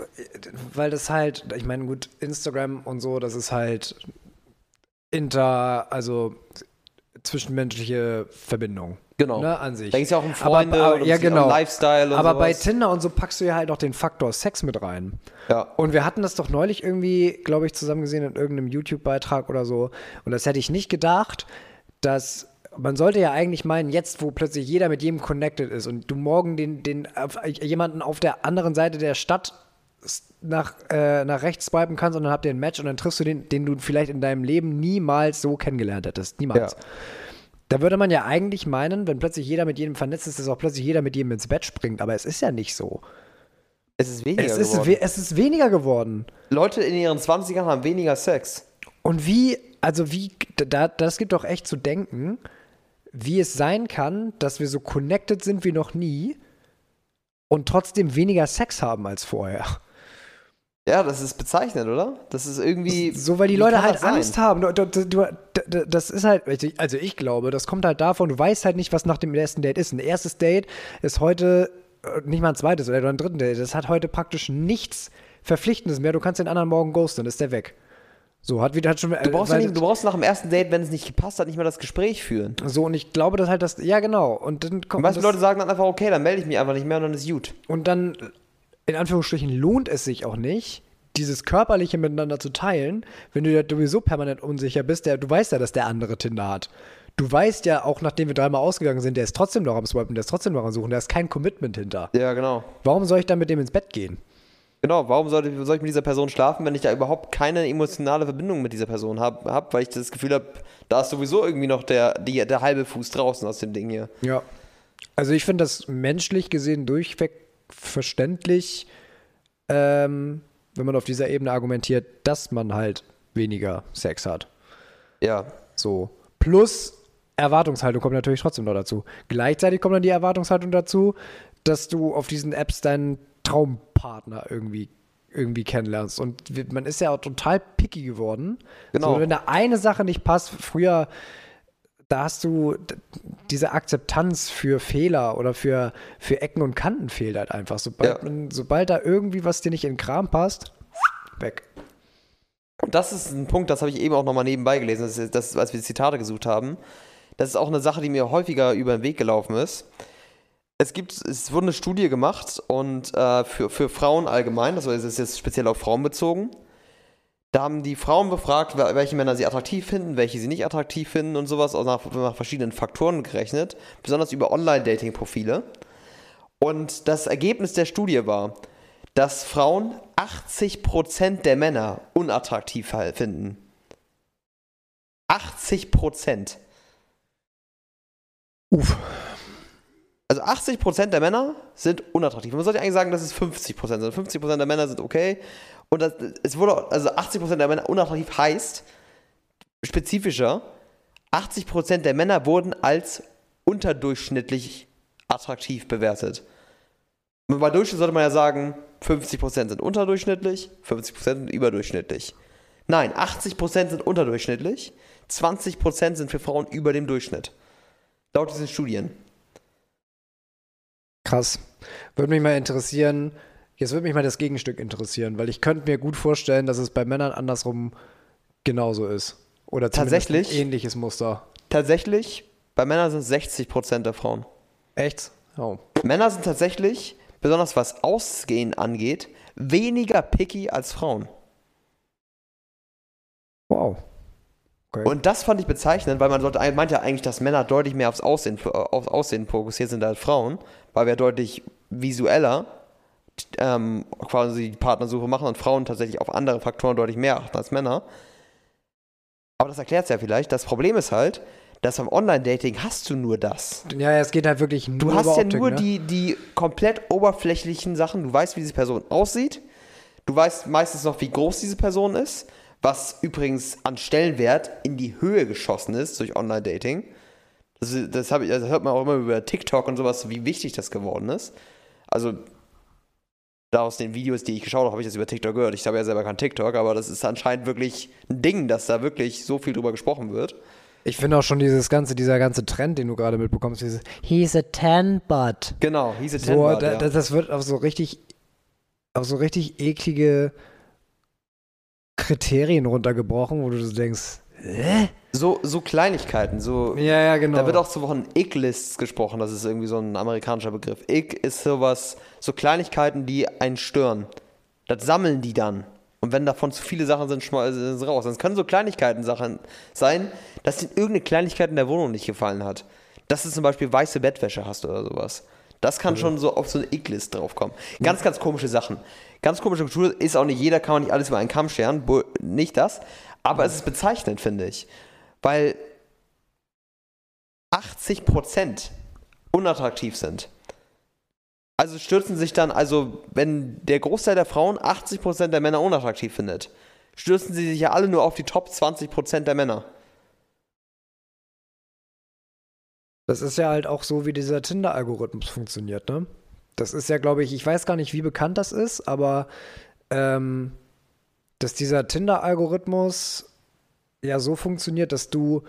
weil das halt, ich meine, gut, Instagram und so, das ist halt inter, also zwischenmenschliche Verbindung. Genau. Ne, an sich. Da es ja auch um Freunde aber, aber, ja, genau. um Lifestyle und Aber sowas. bei Tinder und so packst du ja halt auch den Faktor Sex mit rein. Ja. Und wir hatten das doch neulich irgendwie, glaube ich, zusammen gesehen in irgendeinem YouTube-Beitrag oder so. Und das hätte ich nicht gedacht, dass man sollte ja eigentlich meinen, jetzt wo plötzlich jeder mit jedem connected ist und du morgen den, den jemanden auf der anderen Seite der Stadt nach, äh, nach rechts swipen kannst und dann habt ihr ein Match und dann triffst du den, den du vielleicht in deinem Leben niemals so kennengelernt hättest. Niemals. Ja. Da würde man ja eigentlich meinen, wenn plötzlich jeder mit jedem vernetzt ist, dass auch plötzlich jeder mit jedem ins Bett springt. Aber es ist ja nicht so. Es ist weniger es ist geworden. We es ist weniger geworden. Leute in ihren 20ern haben weniger Sex. Und wie, also wie, da, das gibt doch echt zu denken, wie es sein kann, dass wir so connected sind wie noch nie und trotzdem weniger Sex haben als vorher. Ja, das ist bezeichnend, oder? Das ist irgendwie. So, weil die Leute halt Angst haben. Du, du, du, das ist halt, also ich glaube, das kommt halt davon, du weißt halt nicht, was nach dem ersten Date ist. Ein erstes Date ist heute äh, nicht mal ein zweites oder ein drittes Date. Das hat heute praktisch nichts Verpflichtendes mehr. Du kannst den anderen morgen ghosten, dann ist der weg. So, hat wieder hat schon. Du brauchst, ja nicht, du brauchst nach dem ersten Date, wenn es nicht gepasst hat, nicht mehr das Gespräch führen. So, und ich glaube, dass halt das. Ja, genau. Und dann kommt. Und manche Leute sagen dann einfach, okay, dann melde ich mich einfach nicht mehr und dann ist gut. Und dann, in Anführungsstrichen, lohnt es sich auch nicht, dieses körperliche miteinander zu teilen, wenn du ja sowieso permanent unsicher bist. Der, du weißt ja, dass der andere Tinder hat. Du weißt ja, auch nachdem wir dreimal ausgegangen sind, der ist trotzdem noch am Swipen, der ist trotzdem noch am Suchen, da ist kein Commitment hinter. Ja, genau. Warum soll ich dann mit dem ins Bett gehen? Genau, warum sollte, soll ich mit dieser Person schlafen, wenn ich da überhaupt keine emotionale Verbindung mit dieser Person habe, hab, weil ich das Gefühl habe, da ist sowieso irgendwie noch der, die, der halbe Fuß draußen aus dem Ding hier. Ja. Also ich finde das menschlich gesehen durchweg verständlich, ähm, wenn man auf dieser Ebene argumentiert, dass man halt weniger Sex hat. Ja. So. Plus Erwartungshaltung kommt natürlich trotzdem noch dazu. Gleichzeitig kommt dann die Erwartungshaltung dazu, dass du auf diesen Apps deinen Traumpartner irgendwie irgendwie kennenlernst. Und man ist ja auch total picky geworden. Genau. So, wenn da eine Sache nicht passt, früher, da hast du diese Akzeptanz für Fehler oder für, für Ecken und Kanten fehlt halt einfach. Sobald, Ja. man, sobald da irgendwie was dir nicht in den Kram passt, weg. Und das ist ein Punkt, das habe ich eben auch nochmal nebenbei gelesen, das ist, das, als wir Zitate gesucht haben. Das ist auch eine Sache, die mir häufiger über den Weg gelaufen ist. Es gibt, es wurde eine Studie gemacht und äh, für, für Frauen allgemein, das ist jetzt speziell auf Frauen bezogen. Da haben die Frauen befragt, wel- welche Männer sie attraktiv finden, welche sie nicht attraktiv finden und sowas, auch nach, nach verschiedenen Faktoren gerechnet, besonders über Online-Dating-Profile. Und das Ergebnis der Studie war, dass Frauen 80% der Männer unattraktiv finden. 80%. Uff. Also 80% der Männer sind unattraktiv. Man sollte eigentlich sagen, dass es 50% sind. 50% der Männer sind okay. Und das, es wurde, also 80% der Männer unattraktiv heißt, spezifischer, 80% der Männer wurden als unterdurchschnittlich attraktiv bewertet. Und bei Durchschnitt sollte man ja sagen, 50% sind unterdurchschnittlich, 50% sind überdurchschnittlich. Nein, 80% sind unterdurchschnittlich, 20% sind für Frauen über dem Durchschnitt. Laut diesen Studien. Krass. Würde mich mal interessieren, jetzt würde mich mal das Gegenstück interessieren, weil ich könnte mir gut vorstellen, dass es bei Männern andersrum genauso ist. Oder Tatsächlich? ein ähnliches Muster. Tatsächlich, bei Männern sind es 60% der Frauen. Echt? Oh. Männer sind tatsächlich, besonders was Ausgehen angeht, weniger picky als Frauen. Wow. Okay. Und das fand ich bezeichnend, weil man sollte, meint ja eigentlich, dass Männer deutlich mehr aufs Aussehen, aufs Aussehen fokussiert sind als Frauen, weil wir deutlich visueller ähm, quasi die Partnersuche machen und Frauen tatsächlich auf andere Faktoren deutlich mehr achten als Männer. Aber das erklärt es ja vielleicht. Das Problem ist halt, dass beim Online-Dating hast du nur das. ja, es geht halt wirklich nur Du hast über ja Optik, nur ne? die, die komplett oberflächlichen Sachen. Du weißt, wie diese Person aussieht. Du weißt meistens noch, wie groß diese Person ist. Was übrigens an Stellenwert in die Höhe geschossen ist durch Online-Dating. Das, das, ich, das hört man auch immer über TikTok und sowas, wie wichtig das geworden ist. Also, aus den Videos, die ich geschaut habe, habe ich das über TikTok gehört. Ich habe ja selber kein TikTok, aber das ist anscheinend wirklich ein Ding, dass da wirklich so viel drüber gesprochen wird. Ich finde auch schon dieses ganze, dieser ganze Trend, den du gerade mitbekommst, dieses He's a tan butt. Genau, hieß es So, da, da, das wird auf so richtig, auf so richtig eklige Kriterien runtergebrochen, wo du so denkst, hä? so, so Kleinigkeiten, so Ja, ja, genau. Da wird auch so von Ick-Lists gesprochen, das ist irgendwie so ein amerikanischer Begriff. Ick ist sowas, so Kleinigkeiten, die einen stören. Das sammeln die dann. Und wenn davon zu viele Sachen sind, schmeißen sie raus. Es können so Kleinigkeiten Sachen sein, dass ihnen irgendeine Kleinigkeit in der Wohnung nicht gefallen hat. Dass du zum Beispiel weiße Bettwäsche hast oder sowas. Das kann schon so auf so eine Ick-List draufkommen. Ganz, ganz komische Sachen. Ganz komische Kultur ist auch nicht jeder, kann man nicht alles über einen Kamm scheren. Nicht das. Aber es ist bezeichnend, finde ich. Weil 80% unattraktiv sind. Also stürzen sich dann, also wenn der Großteil der Frauen 80% der Männer unattraktiv findet, stürzen sie sich ja alle nur auf die Top 20% der Männer. Das ist ja halt auch so, wie dieser Tinder-Algorithmus funktioniert, ne? Das ist ja, glaube ich, ich weiß gar nicht, wie bekannt das ist, aber ähm, dass dieser Tinder-Algorithmus ja so funktioniert, dass du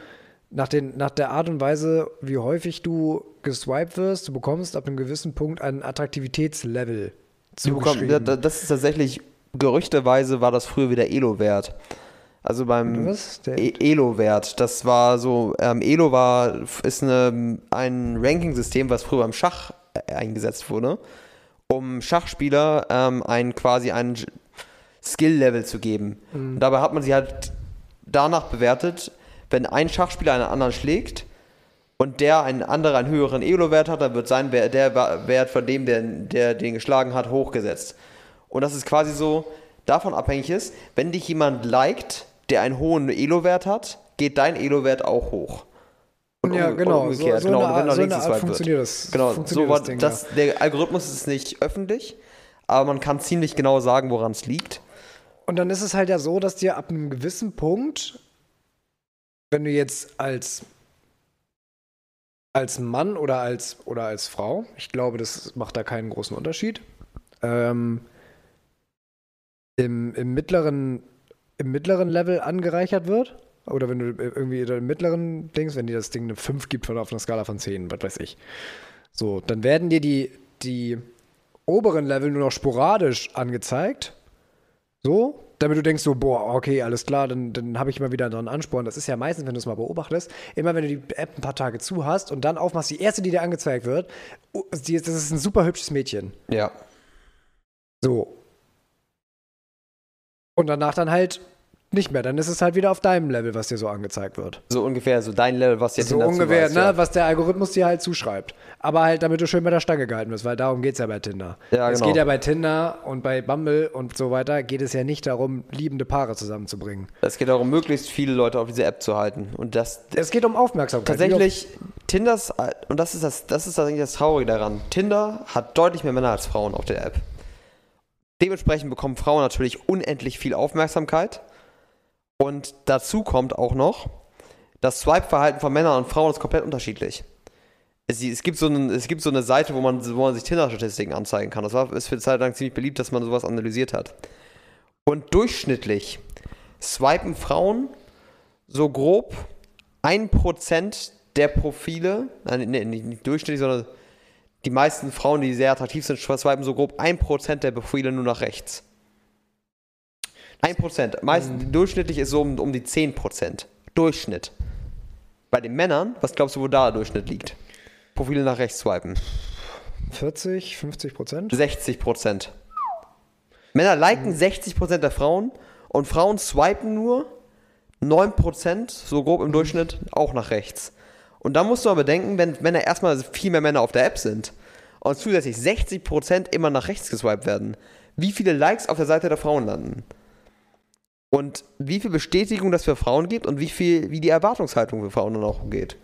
nach, den, nach der Art und Weise, wie häufig du geswiped wirst, du bekommst ab einem gewissen Punkt ein Attraktivitätslevel zugeschrieben. da- das ist tatsächlich, gerüchteweise war das früher wieder Elo wert. Also beim E- Elo-Wert. Das war so, ähm, Elo war, ist eine, ein Ranking-System, was früher beim Schach äh, eingesetzt wurde, um Schachspieler ähm, ein quasi ein J- Skill-Level zu geben. Und dabei hat man sie halt danach bewertet, wenn ein Schachspieler einen anderen schlägt und der ein anderer einen höheren Elo-Wert hat, dann wird sein Wert, der Wert von dem, der, der den geschlagen hat, hochgesetzt. Und das ist quasi so davon abhängig ist, wenn dich jemand liked, der einen hohen Elo-Wert hat, geht dein Elo-Wert auch hoch. Und ja, um- genau. und umgekehrt, so, so genau, eine, und wenn so links Art funktioniert wird. das. Genau, funktioniert so das Ding, das, der Algorithmus ist nicht öffentlich, aber man kann ziemlich genau sagen, woran es liegt. Und dann ist es halt ja so, dass dir ab einem gewissen Punkt, wenn du jetzt als als Mann oder als oder als Frau, ich glaube, das macht da keinen großen Unterschied, ähm, im, im mittleren im mittleren Level angereichert wird. Oder wenn du irgendwie im mittleren Dings, wenn dir das Ding eine 5 gibt von auf einer Skala von 10, was weiß ich. So, dann werden dir die, die oberen Level nur noch sporadisch angezeigt. So, damit du denkst so, boah, okay, alles klar, dann, dann habe ich immer wieder einen Ansporn. Das ist ja meistens, wenn du es mal beobachtest, immer wenn du die App ein paar Tage zu hast und dann aufmachst, die erste, die dir angezeigt wird, die, das ist ein super hübsches Mädchen. Ja. So. Und danach dann halt nicht mehr. Dann ist es halt wieder auf deinem Level, was dir so angezeigt wird. So ungefähr, so dein Level, was jetzt So ungefähr, ne, was der Algorithmus dir halt zuschreibt. Aber halt, damit du schön bei der Stange gehalten wirst, weil darum geht es ja bei Tinder. Ja, es genau. geht ja bei Tinder und bei Bumble und so weiter, geht es ja nicht darum, liebende Paare zusammenzubringen. Es geht darum, möglichst viele Leute auf diese App zu halten. Und das Es geht um Aufmerksamkeit. tatsächlich, Tinders, und das ist das, das ist tatsächlich das Traurige daran, Tinder hat deutlich mehr Männer als Frauen auf der App. Dementsprechend bekommen Frauen natürlich unendlich viel Aufmerksamkeit. Und dazu kommt auch noch, das Swipe-Verhalten von Männern und Frauen ist komplett unterschiedlich. Es, es, gibt so einen, es gibt so eine Seite, wo man, wo man sich Tinder-Statistiken anzeigen kann. Das war, ist für eine Zeit lang ziemlich beliebt, dass man sowas analysiert hat. Und durchschnittlich swipen Frauen so grob 1% der Profile, nein, nee, nicht, nicht durchschnittlich, sondern die meisten Frauen, die sehr attraktiv sind, swipen so grob 1% der Profile nur nach rechts. 1%. Meist, Durchschnittlich ist so um, um die 10%. Durchschnitt. Bei den Männern, was glaubst du, wo da der Durchschnitt liegt? Profile nach rechts swipen. 40, 50 Prozent? 60%. Männer liken 60% der Frauen und Frauen swipen nur 9%, so grob im Durchschnitt, auch nach rechts. Und da musst du aber bedenken, wenn Männer erstmal viel mehr Männer auf der App sind und zusätzlich 60% immer nach rechts geswiped werden, wie viele Likes auf der Seite der Frauen landen? Und wie viel Bestätigung das für Frauen gibt und wie viel, wie die Erwartungshaltung für Frauen dann auch geht.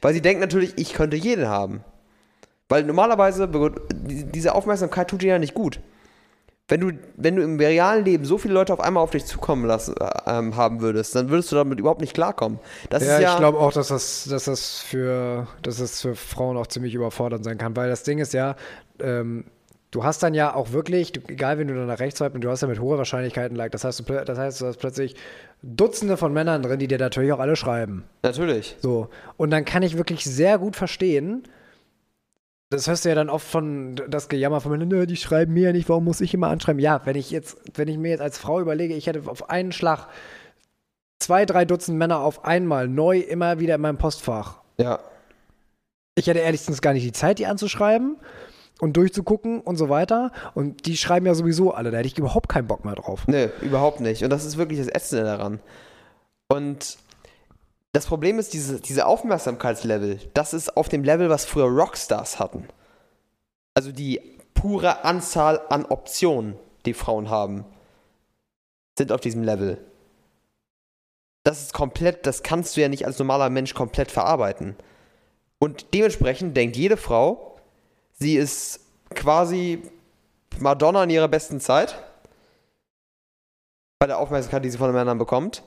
Weil sie denken natürlich, ich könnte jeden haben. Weil normalerweise, diese Aufmerksamkeit tut dir ja nicht gut. Wenn du, wenn du im realen Leben so viele Leute auf einmal auf dich zukommen lassen, äh, ähm, haben würdest, dann würdest du damit überhaupt nicht klarkommen. Das Ja, ja ich glaube auch, dass das, dass, das für, dass das für Frauen auch ziemlich überfordernd sein kann, weil das Ding ist ja, ähm, du hast dann ja auch wirklich, du, egal wenn du dann nach rechts und du hast ja mit hoher Wahrscheinlichkeit ein Like, das heißt, du, das heißt, du hast plötzlich Dutzende von Männern drin, die dir natürlich auch alle schreiben. natürlich. So. Und dann kann ich wirklich sehr gut verstehen, das hörst du ja dann oft von das Gejammer von Männern, "Nö, die schreiben mir ja nicht, warum muss ich immer anschreiben? Ja, wenn ich jetzt, wenn ich mir jetzt als Frau überlege, ich hätte auf einen Schlag zwei, drei Dutzend Männer auf einmal neu immer wieder in meinem Postfach. Ja. Ich hätte ehrlichstens gar nicht die Zeit, die anzuschreiben und durchzugucken und so weiter. Und die schreiben ja sowieso alle, da hätte ich überhaupt keinen Bock mehr drauf. Nee, überhaupt nicht. Und das ist wirklich das Ätzende daran. Und das Problem ist, diese, diese Aufmerksamkeitslevel, das ist auf dem Level, was früher Rockstars hatten. Also die pure Anzahl an Optionen, die Frauen haben, sind auf diesem Level. Das ist komplett, das kannst du ja nicht als normaler Mensch komplett verarbeiten. Und dementsprechend denkt jede Frau, sie ist quasi Madonna in ihrer besten Zeit bei der Aufmerksamkeit, die sie von den Männern bekommt.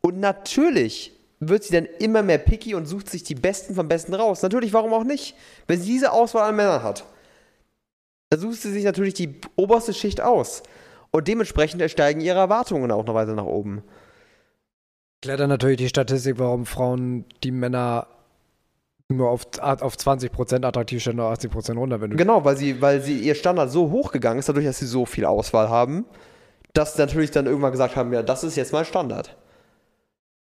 Und natürlich wird sie dann immer mehr picky und sucht sich die Besten vom Besten raus. Natürlich, warum auch nicht? Wenn sie diese Auswahl an Männern hat, dann sucht sie sich natürlich die oberste Schicht aus. Und dementsprechend steigen ihre Erwartungen auch noch weiter nach oben. Klettert natürlich die Statistik, warum Frauen die Männer nur auf, auf 20% attraktiv stellen oder 80% runter, wenn du Genau, weil sie, weil sie ihr Standard so hoch gegangen ist, dadurch, dass sie so viel Auswahl haben, dass sie natürlich dann irgendwann gesagt haben, ja, das ist jetzt mein Standard.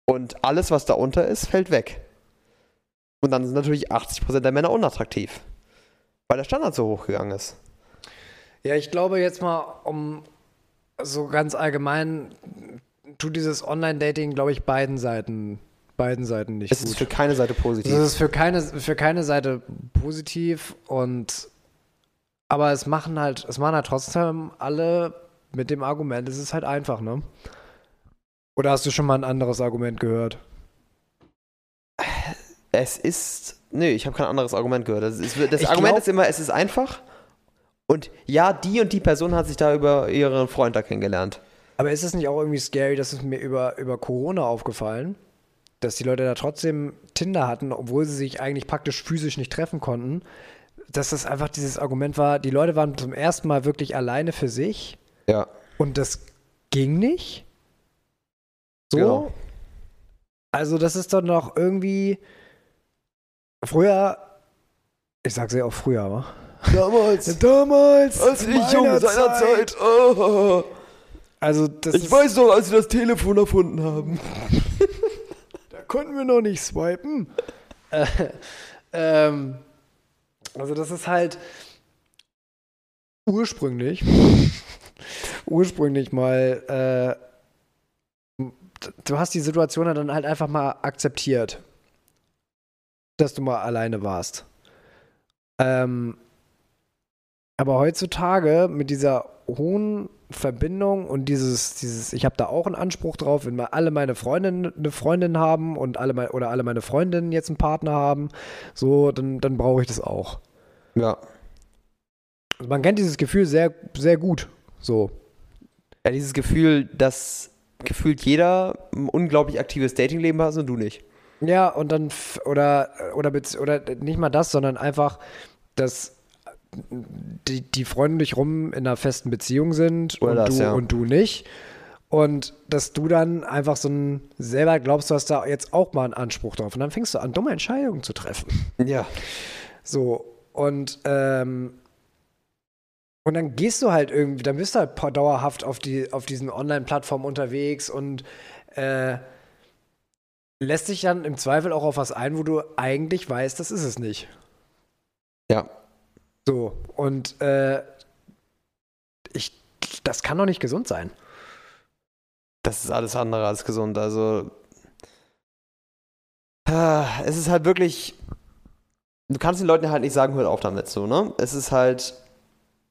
Und alles, was da unter ist, fällt weg. Und dann sind natürlich 80% der Männer unattraktiv. Weil der Standard so hoch gegangen ist. Ja, ich glaube jetzt mal, um so ganz allgemein, tut dieses Online-Dating, glaube ich, beiden Seiten, beiden Seiten nicht Es gut. ist für keine Seite positiv. Das ist für keine, für keine Seite positiv und aber es machen halt, es machen halt trotzdem alle mit dem Argument, es ist halt einfach, ne? Oder hast du schon mal ein anderes Argument gehört? Es ist. Nö, ich habe kein anderes Argument gehört. Das, ist, das Argument glaub- ist immer, es ist einfach. Und ja, die und die Person hat sich da über ihren Freund da kennengelernt. Aber ist es nicht auch irgendwie scary, das ist mir über, über Corona aufgefallen, dass die Leute da trotzdem Tinder hatten, obwohl sie sich eigentlich praktisch physisch nicht treffen konnten, dass das einfach dieses Argument war, die Leute waren zum ersten Mal wirklich alleine für sich Ja. und das ging nicht. So. Genau. Also das ist doch noch irgendwie früher, ich sag's ja auch früher, aber Damals. damals, Als ich jung seiner Zeit. Oh, Also das ich weiß noch, als sie das Telefon erfunden haben. Konnten wir noch nicht swipen. äh, ähm, also das ist halt ursprünglich, ursprünglich mal, äh, du hast die Situation dann halt einfach mal akzeptiert, dass du mal alleine warst. Ähm, aber heutzutage mit dieser hohen Verbindung und dieses, dieses, ich habe da auch einen Anspruch drauf, wenn mal alle meine Freundinnen eine Freundin haben und alle mein, oder alle meine Freundinnen jetzt einen Partner haben, so, dann, dann brauche ich das auch. Ja. Also man kennt dieses Gefühl sehr, sehr gut. So. Ja, dieses Gefühl, dass gefühlt jeder ein unglaublich aktives Datingleben hat und du nicht. Ja, und dann, oder, oder, oder nicht mal das, sondern einfach, dass die, die Freunde dich rum in einer festen Beziehung sind und, das, du, ja. und du nicht. Und dass du dann einfach so ein, selber glaubst, du hast da jetzt auch mal einen Anspruch drauf. Und dann fängst du an, dumme Entscheidungen zu treffen. Ja. So, und, ähm, und dann gehst du halt irgendwie, dann bist du halt dauerhaft auf, die, auf diesen Online-Plattformen unterwegs und äh, lässt dich dann im Zweifel auch auf was ein, wo du eigentlich weißt, das ist es nicht. Ja. So, und äh, ich, das kann doch nicht gesund sein. Das ist alles andere als gesund. Also. Ah, Es ist halt wirklich. Du kannst den Leuten halt nicht sagen, hört auf damit so, ne? Es ist halt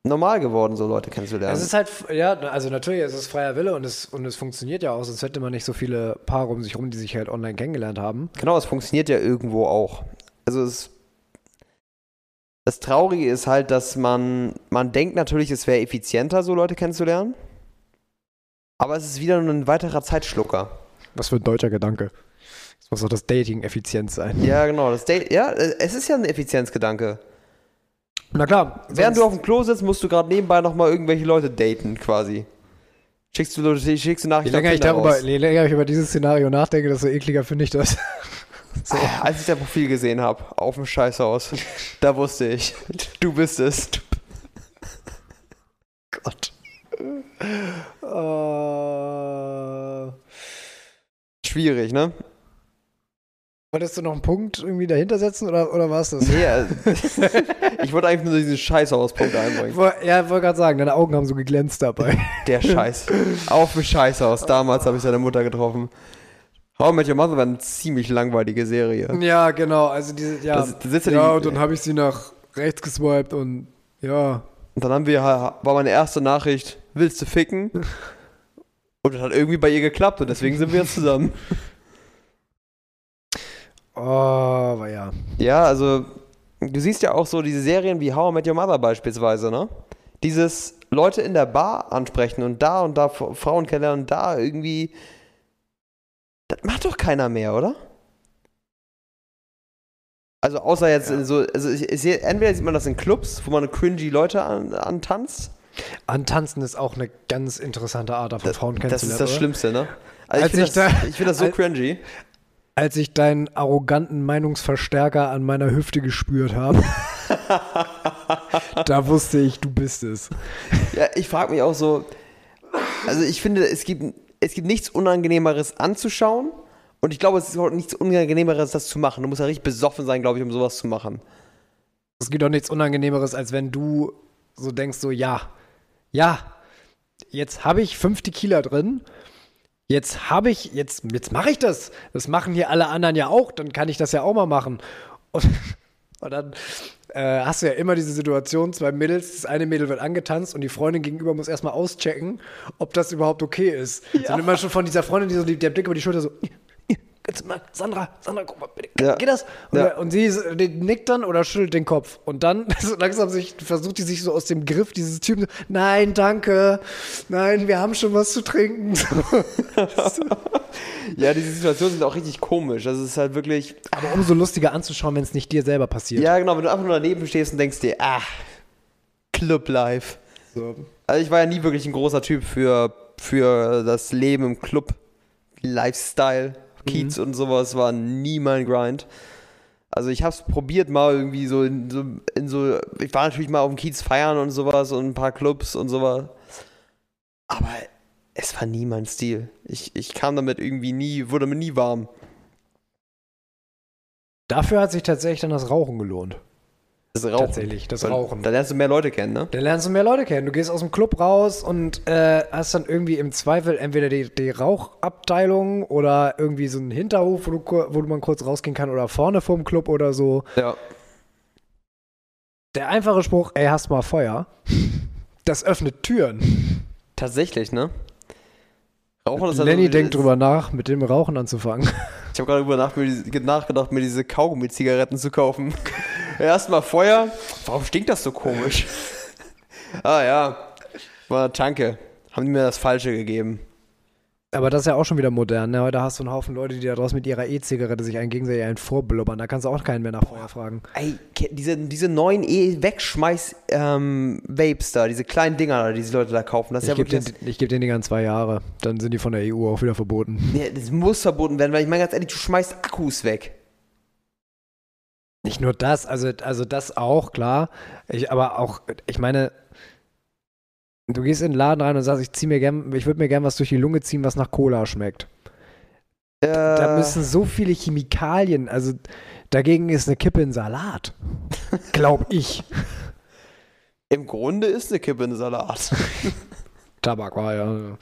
normal geworden, so Leute kennenzulernen. Es ist halt, ja, also natürlich, es ist freier Wille und es, und es funktioniert ja auch, sonst hätte man nicht so viele Paare um sich rum, die sich halt online kennengelernt haben. Genau, es funktioniert ja irgendwo auch. Also es. Das Traurige ist halt, dass man, man denkt natürlich, es wäre effizienter, so Leute kennenzulernen. Aber es ist wieder nur ein weiterer Zeitschlucker. Was für ein deutscher Gedanke. Es muss doch das Dating effizient sein. Ja, genau. Das Date, ja, es ist ja ein Effizienzgedanke. Na klar. Während du auf dem Klo sitzt, musst du gerade nebenbei nochmal irgendwelche Leute daten, quasi. Schickst du, schickst du je Nachrichten länger, auf ich darüber, je länger ich über dieses Szenario nachdenke, desto ekliger finde ich das. So. Als ich dein Profil gesehen habe, auf dem Scheißhaus, da wusste ich, du bist es. Gott. Äh, Schwierig, ne? wolltest du noch einen Punkt irgendwie dahinter setzen oder, oder war es das? Nee, äh, ich wollte eigentlich nur diesen Scheißhauspunkt einbringen. Ja, ich wollte gerade sagen, deine Augen haben so geglänzt dabei. Der Scheiß. Auf dem Scheißhaus. Damals habe ich seine Mutter getroffen. How I Met Your Mother war eine ziemlich langweilige Serie. ja, genau. Also diese, ja. Da sit- da sitzt ja ja, und dann habe ich sie nach rechts geswiped und ja. Und dann haben wir, war meine erste Nachricht, willst du ficken? Und das hat irgendwie bei ihr geklappt und deswegen sind wir jetzt zusammen. Oh, aber ja. Ja, also du siehst ja auch so diese Serien wie How I Met Your Mother beispielsweise, ne? Dieses Leute in der Bar ansprechen und da und da Frauen kennenlernen und da irgendwie. Das macht doch keiner mehr, oder? Also außer jetzt Ja. so, also ich, ich sehe, entweder sieht man das in Clubs, wo man cringy Leute an, antanzt. Antanzen ist auch eine ganz interessante Art, davon Frauen Das kennenzulernen. ist das? Schlimmste, ne? Also Als ich finde das, da- ich find das so als- cringy. Als ich deinen arroganten Meinungsverstärker an meiner Hüfte gespürt habe, da wusste ich, du bist es. Ja, ich frage mich auch so, also ich finde, es gibt, es gibt nichts Unangenehmeres anzuschauen Und ich glaube, es ist auch nichts Unangenehmeres, das zu machen. Du musst ja richtig besoffen sein, glaube ich, um sowas zu machen. Es gibt auch nichts Unangenehmeres, als wenn du so denkst, so, ja, ja, jetzt habe ich fünf Tequila drin, jetzt habe ich, jetzt, jetzt mache ich das. Das machen hier alle anderen ja auch, dann kann ich das ja auch mal machen. Und, und dann äh, hast du ja immer diese Situation, zwei Mädels, das eine Mädel wird angetanzt und die Freundin gegenüber muss erstmal auschecken, ob das überhaupt okay ist. Ja. Dann immer schon von dieser Freundin, die so die, der Blick über die Schulter so, Sandra, Sandra, guck mal, bitte, ja. geht das? Und, ja. und sie nickt dann oder schüttelt den Kopf. Und dann so langsam sich, versucht die sich so aus dem Griff dieses Typen, nein, danke, nein, wir haben schon was zu trinken. ja, diese Situationen sind auch richtig komisch. Das ist halt wirklich. Aber umso lustiger anzuschauen, wenn es nicht dir selber passiert. Ja, genau, wenn du einfach nur daneben stehst und denkst dir, ah, Club Life. So. Also ich war ja nie wirklich ein großer Typ für, für das Leben im Club. Lifestyle. Kiez mhm. und sowas war nie mein Grind. Also ich habe es probiert mal irgendwie so in, so in, so ich war natürlich mal auf dem Kiez feiern und sowas und ein paar Clubs und sowas. Aber es war nie mein Stil. Ich, ich kam damit irgendwie nie, wurde mir nie warm. Dafür hat sich tatsächlich dann das Rauchen gelohnt. Das Rauchen. Tatsächlich, das Rauchen. Da lernst du mehr Leute kennen, ne? Da lernst du mehr Leute kennen. Du gehst aus dem Club raus und äh, hast dann irgendwie im Zweifel entweder die, die Rauchabteilung oder irgendwie so einen Hinterhof, wo, du, wo man kurz rausgehen kann oder vorne vorm Club oder so. Ja. Der einfache Spruch, ey, hast mal Feuer, das öffnet Türen. Tatsächlich, ne? Rauchen ist halt Lenny denkt drüber nach, mit dem Rauchen anzufangen. Ich habe gerade darüber nachgedacht, mir diese Kaugummi-Zigaretten zu kaufen. Erstmal Feuer. Warum stinkt das so komisch? ah ja, war Tanke. Haben die mir das Falsche gegeben. Aber das ist ja auch schon wieder modern. Ne? Heute hast du einen Haufen Leute, die da draußen mit ihrer E-Zigarette sich einen gegenseitig einen vorblubbern. Da kannst du auch keinen mehr nach Feuer fragen. Ey, diese, diese neuen E-Wegschmeiß-Vapes ähm, da, diese kleinen Dinger da, die diese Leute da kaufen. Das ich ja gebe den, geb den Dingern zwei Jahre. Dann sind die von der EU auch wieder verboten. Ja, das muss verboten werden, weil ich meine ganz ehrlich, du schmeißt Akkus weg. Nicht nur das, also, also das auch, klar. Ich, aber auch, ich meine, du gehst in den Laden rein und sagst, ich zieh mir gern, ich würde mir gern was durch die Lunge ziehen, was nach Cola schmeckt. Äh. Da müssen so viele Chemikalien, also dagegen ist eine Kippe ein Salat. Glaub ich. Im Grunde ist eine Kippe ein Salat. Tabak war ja.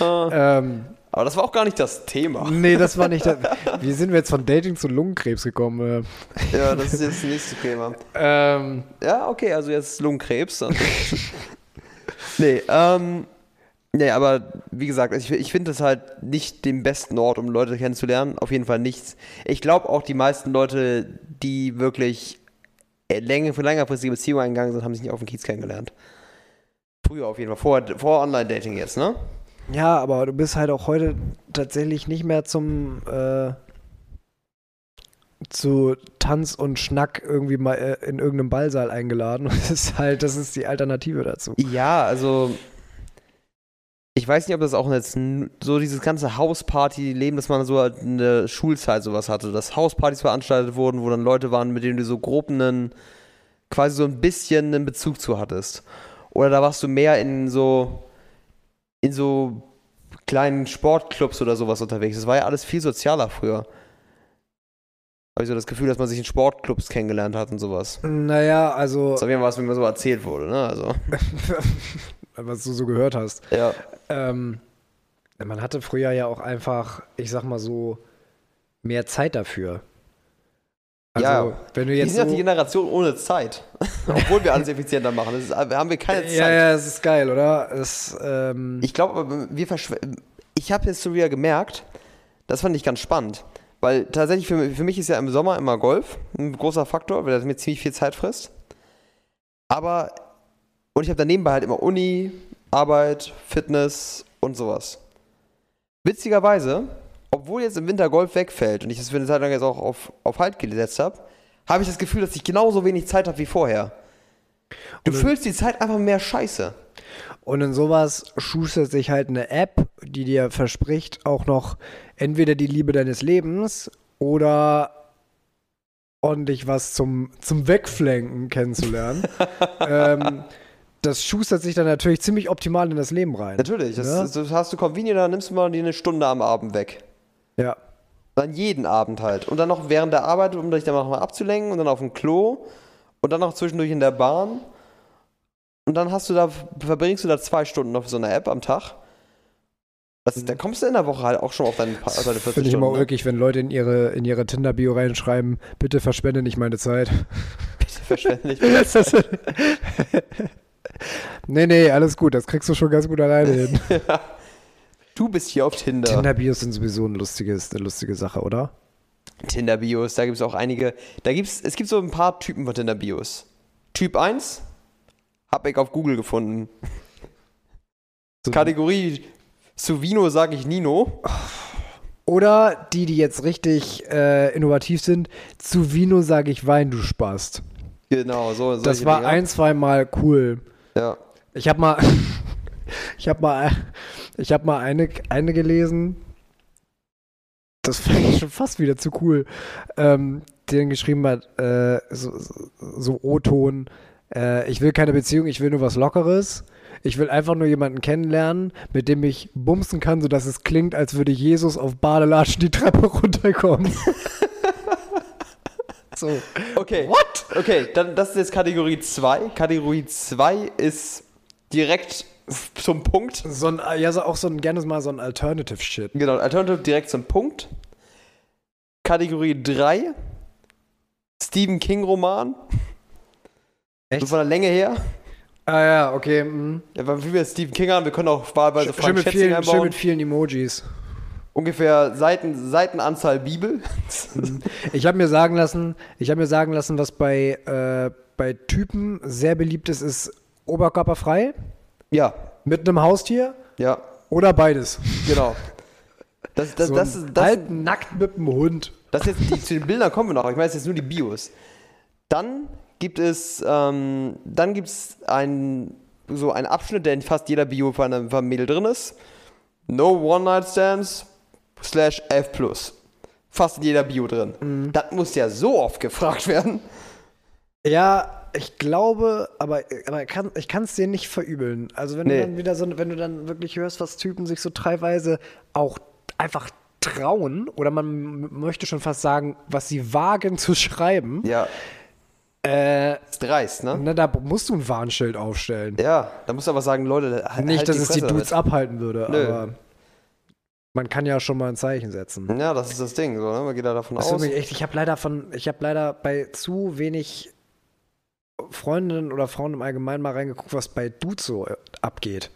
Ah. Ähm, aber das war auch gar nicht das Thema. Nee, das war nicht das. Wie sind wir jetzt von Dating zu Lungenkrebs gekommen? Ja, das ist jetzt das nächste Thema. Ähm, ja, okay, also jetzt Lungenkrebs. nee, ähm, nee, aber wie gesagt, ich, ich finde es halt nicht den besten Ort, um Leute kennenzulernen. Auf jeden Fall nichts. Ich glaube auch, die meisten Leute, die wirklich länger, für längerfristige Beziehungen eingegangen sind, haben sich nicht auf dem Kiez kennengelernt. Früher auf jeden Fall, vor, vor Online-Dating jetzt, ne? Ja, aber du bist halt auch heute tatsächlich nicht mehr zum äh, zu Tanz und Schnack irgendwie mal äh, in irgendeinem Ballsaal eingeladen. Das ist halt, das ist die Alternative dazu. Ja, also ich weiß nicht, ob das auch jetzt so dieses ganze Hausparty-Leben, dass man so halt in der Schulzeit sowas hatte, dass Hauspartys veranstaltet wurden, wo dann Leute waren, mit denen du so grob einen, quasi so ein bisschen einen Bezug zu hattest. Oder da warst du mehr in so in so kleinen Sportclubs oder sowas unterwegs. Das war ja alles viel sozialer früher. Habe ich so das Gefühl, dass man sich in Sportclubs kennengelernt hat und sowas. Naja, also. Das ist jeden Fall was, wie mir so erzählt wurde, ne? Also. was du so gehört hast. Ja. Ähm, man hatte früher ja auch einfach, ich sag mal so, mehr Zeit dafür. Also, ja, wenn du jetzt. Wir sind ja so die Generation ohne Zeit. Obwohl wir alles effizienter machen. Ist, haben wir keine Zeit. Ja, ja, das ist geil, oder? Das, ähm ich glaube, wir Ich habe jetzt schon wieder gemerkt, das fand ich ganz spannend. Weil tatsächlich für, für mich ist ja im Sommer immer Golf ein großer Faktor, weil das mir ziemlich viel Zeit frisst. Aber. Und ich habe daneben halt immer Uni, Arbeit, Fitness und sowas. Witzigerweise obwohl jetzt im Winter Golf wegfällt und ich das für eine Zeit lang jetzt auch auf, auf Halt gesetzt habe, habe ich das Gefühl, dass ich genauso wenig Zeit habe wie vorher. Du und fühlst die Zeit einfach mehr scheiße. Und in sowas schustert sich halt eine App, die dir verspricht, auch noch entweder die Liebe deines Lebens oder ordentlich was zum, zum Wegflenken kennenzulernen. ähm, das schustert sich dann natürlich ziemlich optimal in das Leben rein. Natürlich, das, ja? das hast du convenient, da nimmst du mal die eine Stunde am Abend weg. Ja. Dann jeden Abend halt. Und dann noch während der Arbeit, um dich dann noch mal abzulenken und dann auf dem Klo und dann noch zwischendurch in der Bahn. Und dann hast du da, verbringst du da zwei Stunden auf so einer App am Tag. Das ist, da kommst du in der Woche halt auch schon auf deine, auf deine 40 Finde ich immer Stunden. ne? ulkig, wenn Leute in ihre, in ihre Tinder-Bio reinschreiben, bitte verschwende nicht meine Zeit. Verständlich. Das ist- nee, nee, alles gut, das kriegst du schon ganz gut alleine hin. Du bist hier auf Tinder. Tinder-Bios sind sowieso ein lustiges, eine lustige Sache, oder? Tinder-Bios, da gibt es auch einige. Da gibt's, es gibt so ein paar Typen von Tinder-Bios. Typ 1 hab ich auf Google gefunden. So- Kategorie zu Vino sage ich Nino. Oder die, die jetzt richtig äh, innovativ sind, zu Vino sage ich Wein, du Spast. Genau, so. Das war Dinger. ein, zwei Mal cool. Ja. Ich habe mal, ich habe mal, ich habe mal eine, eine gelesen. Das fand ich schon fast wieder zu cool. Ähm, den geschrieben hat, äh, so, so- so O-Ton. Äh, ich will keine Beziehung, ich will nur was Lockeres. Ich will einfach nur jemanden kennenlernen, mit dem ich bumsen kann, sodass es klingt, als würde Jesus auf Badelatschen die Treppe runterkommen. so. Okay. What? Okay, dann das ist jetzt Kategorie 2. Kategorie 2 ist direkt zum Punkt. So ein, ja, so auch so ein, gerne mal so ein Alternative-Shit. Genau, Alternative direkt zum Punkt. Kategorie 3. Stephen King Roman. Echt? So von der Länge her. Ah ja, okay. mhm. Ja, weil wir Stephen King haben, wir können auch wahlweise Schön Frank mit, Schätzing vielen, schön einbauen. mit vielen Emojis. Ungefähr Seiten, Seitenanzahl Bibel. Ich habe mir sagen lassen, ich habe mir sagen lassen, was bei, äh, bei Typen sehr beliebt ist, ist oberkörperfrei ja, mit einem Haustier ja, oder beides. genau. Das, das, so das, ist, das, halb nackt mit einem Hund. das jetzt, die, zu den Bildern kommen wir noch, aber ich meine jetzt nur die Bios. Dann gibt es, ähm, dann gibt es ein, so einen Abschnitt, der in fast jeder Bio von einem, von einem Mädel drin ist. No One-Night-Stands slash F+. Fast in jeder Bio drin. Mhm. Das muss ja so oft gefragt werden. Ja, ich glaube, aber, aber ich kann ich kann es dir nicht verübeln. Also wenn Nee. du dann wieder so, wenn du dann wirklich hörst, was Typen sich so teilweise auch einfach trauen, oder man möchte schon fast sagen, was sie wagen zu schreiben, Ja, äh, ist dreist, ne? na, da musst du ein Warnschild aufstellen. Ja, da musst du aber sagen, Leute, halt, Nicht, halt dass es die Dudes damit. abhalten würde, Nö. aber man kann ja schon mal ein Zeichen setzen. Ja, das ist das Ding, so, ne? Man geht da davon Das aus. echt, ich habe leider von, ich habe leider bei zu wenig Freundinnen oder Frauen im Allgemeinen mal reingeguckt, was bei Dudes so äh, abgeht.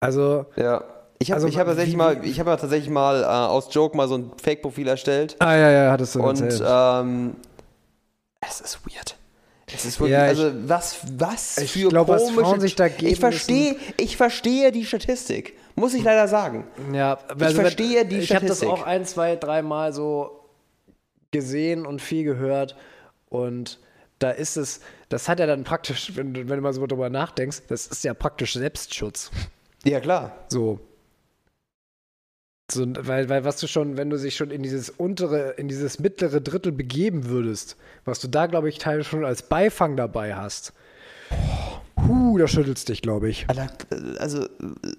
Also, Ja. Ich habe Also, ich hab tatsächlich mal, ich habe ja tatsächlich mal äh, aus Joke mal so ein Fake-Profil erstellt. ah ja, ja, hattest du und erzählt. ähm, es ist weird. Es ist wirklich, Ja, ich- also was, was ich für glaub, was komische... Frauen sich da geben ich verstehe, ich verstehe die Statistik, muss ich leider sagen. ja, ich verstehe die Ich habe das Statistik. auch ein, zwei, dreimal so gesehen und viel gehört und da ist es, das hat ja dann praktisch, wenn, du- wenn du mal so drüber nachdenkst, das ist ja praktisch Selbstschutz. Ja, klar. So. So, weil, weil was du schon, wenn du dich schon in dieses untere, in dieses mittlere Drittel begeben würdest, was du da, glaube ich, teilweise schon als Beifang dabei hast. Huh, da schüttelst dich, glaube ich. Also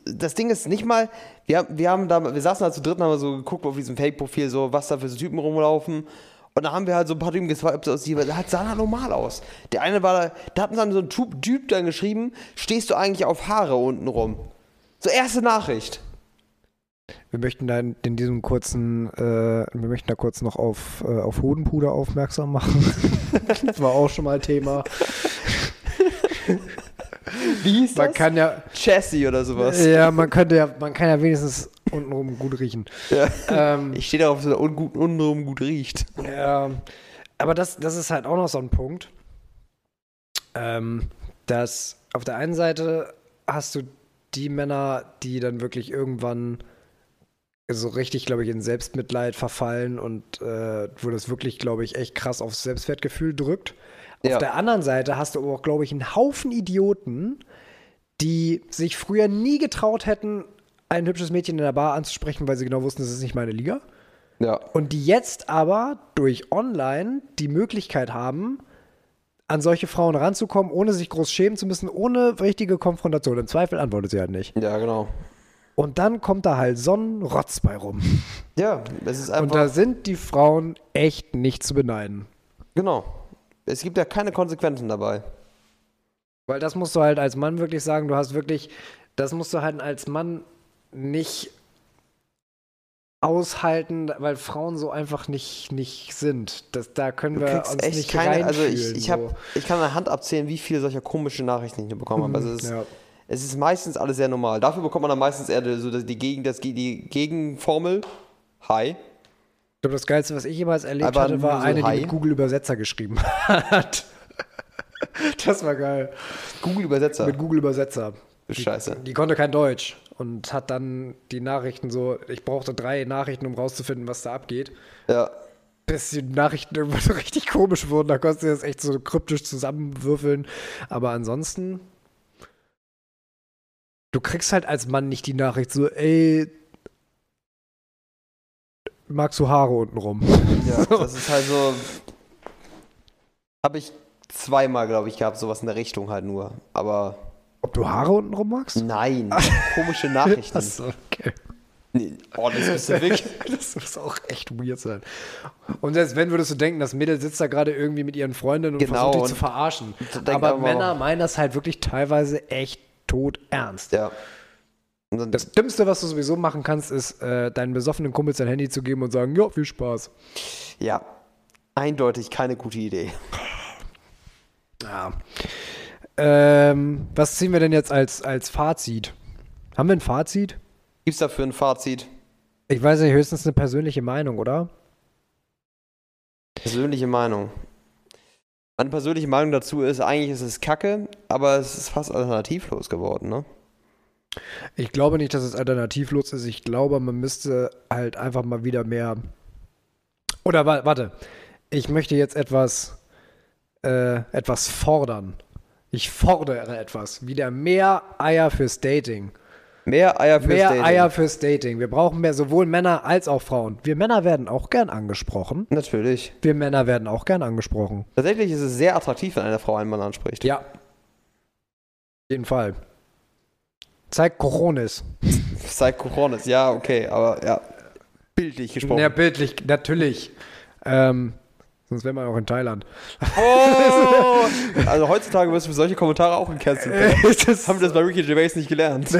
das Ding ist nicht mal, wir, wir haben da, wir saßen halt zu dritt und haben so geguckt auf diesem Fake-Profil, so was da für so Typen rumlaufen. Und da haben wir halt so ein paar Typen geswiped aus die, das sah da normal aus. Der eine war da, da hat uns dann so ein Typ, Typ dann geschrieben, stehst du eigentlich auf Haare unten rum? So erste Nachricht. Wir möchten da in, in diesem kurzen, äh, wir möchten da kurz noch auf, äh, auf Hodenpuder aufmerksam machen. das war auch schon mal Thema. Wie hieß Man das? kann ja, Chassis oder sowas. ja, man könnte ja, man kann ja wenigstens untenrum gut riechen. Ja. Ähm, Ich stehe darauf, dass er ungut, untenrum gut riecht. Ja, aber das, das ist halt auch noch so ein Punkt, ähm, dass auf der einen Seite hast du die Männer, die dann wirklich irgendwann so richtig, glaube ich, in Selbstmitleid verfallen und äh, wo das wirklich, glaube ich, echt krass aufs Selbstwertgefühl drückt. Ja. Auf der anderen Seite hast du aber auch, glaube ich, einen Haufen Idioten, die sich früher nie getraut hätten, ein hübsches Mädchen in der Bar anzusprechen, weil sie genau wussten, das ist nicht meine Liga. Ja. Und die jetzt aber durch online die Möglichkeit haben, an solche Frauen ranzukommen, ohne sich groß schämen zu müssen, ohne richtige Konfrontation. Im Zweifel antwortet sie halt nicht. Ja, genau. Und dann kommt da halt so ein Rotz bei rum. Ja, es ist Und einfach. da sind die Frauen echt nicht zu beneiden. genau. Es gibt ja keine Konsequenzen dabei. Weil das musst du halt als Mann wirklich sagen, du hast wirklich, das musst du halt als Mann nicht aushalten, weil Frauen so einfach nicht, nicht sind. Das, da können wir uns echt nicht keine. Also ich, ich, hab, so. ich kann an der Hand abzählen, wie viele solcher komischen Nachrichten ich hier bekommen habe. Also es, ist, Ja. es ist meistens alles sehr normal. Dafür bekommt man dann meistens eher so die, die, Gegen, das, die Gegenformel. Hi. Ich glaube, das Geilste, was ich jemals erlebt Aber hatte, war nur so eine, die hi? mit Google Übersetzer geschrieben hat. das war geil. Google Übersetzer. Mit Google Übersetzer. Scheiße. Die konnte kein Deutsch und hat dann die Nachrichten so, ich brauchte drei Nachrichten, um rauszufinden, was da abgeht. Ja. bis die Nachrichten irgendwann so richtig komisch wurden. Da konntest du das echt so kryptisch zusammenwürfeln. Aber ansonsten, du kriegst halt als Mann nicht die Nachricht so, ey, magst du Haare unten rum? Ja, das ist halt so. Habe ich zweimal, glaube ich, gehabt, sowas in der Richtung halt nur. Aber Ob du Haare unten rum magst? nein, komische Nachrichten. Achso, okay. Nee, Oh, das ist wirklich. Das muss auch echt weird sein. Und selbst wenn, würdest du denken, das Mädel sitzt da gerade irgendwie mit ihren Freundinnen und Genau, versucht dich zu verarschen. Aber aber- Männer meinen das halt wirklich teilweise echt tot ernst. Ja. Das Dümmste, was du sowieso machen kannst, ist, äh, deinen besoffenen Kumpels dein Handy zu geben und sagen, ja, viel Spaß. ja, eindeutig keine gute Idee. Ja. Ähm, was ziehen wir denn jetzt als, als Fazit? Haben wir ein Fazit? Gibt's dafür ein Fazit? Ich weiß nicht, höchstens eine persönliche Meinung, oder? Persönliche Meinung. Meine persönliche Meinung dazu ist, eigentlich ist es kacke, aber es ist fast alternativlos geworden, ne? Ich glaube nicht, dass es alternativlos ist. Ich glaube, man müsste halt einfach mal wieder mehr. Oder wa- warte, ich möchte jetzt etwas, äh, etwas fordern. Ich fordere etwas. Wieder mehr Eier fürs Dating. Mehr Eier fürs mehr Dating. Eier fürs Dating. Wir brauchen mehr sowohl Männer als auch Frauen. Wir Männer werden auch gern angesprochen. Natürlich. Wir Männer werden auch gern angesprochen. Tatsächlich ist es sehr attraktiv, wenn eine Frau einen Mann anspricht. Ja. Auf jeden Fall. Zeig Coronis. Seit Coronis, ja, okay, aber ja. Bildlich gesprochen. Ja, bildlich, natürlich. Ähm, sonst wären wir auch in Thailand. Oh! Also heutzutage wirst du für solche Kommentare auch gecancelt. das Haben wir das bei Ricky Gervais nicht gelernt?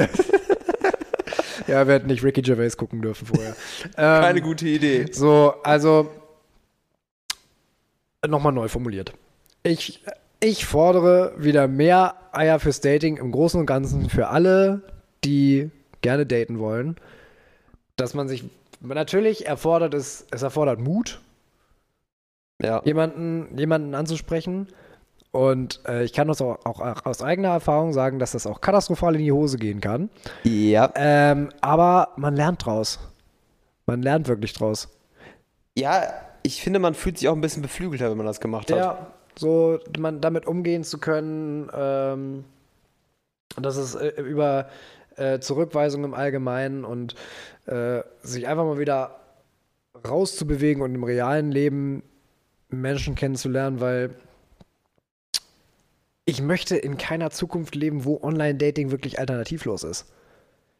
ja, wir hätten nicht Ricky Gervais gucken dürfen vorher. Keine ähm, gute Idee. So, also nochmal neu formuliert. Ich, ich fordere wieder mehr Eier fürs Dating im Großen und Ganzen für alle, die gerne daten wollen. Dass man sich natürlich erfordert es, es erfordert Mut, Ja. jemanden, jemanden anzusprechen. Und äh, ich kann das auch, auch aus eigener Erfahrung sagen, dass das auch katastrophal in die Hose gehen kann. Ja. Ähm, aber man lernt draus. Man lernt wirklich draus. Ja, ich finde, man fühlt sich auch ein bisschen beflügelter, wenn man das gemacht hat. Ja, so man damit umgehen zu können, ähm, dass es äh, über äh, Zurückweisung im Allgemeinen und äh, sich einfach mal wieder rauszubewegen und im realen Leben Menschen kennenzulernen, weil ich möchte in keiner Zukunft leben, wo Online-Dating wirklich alternativlos ist.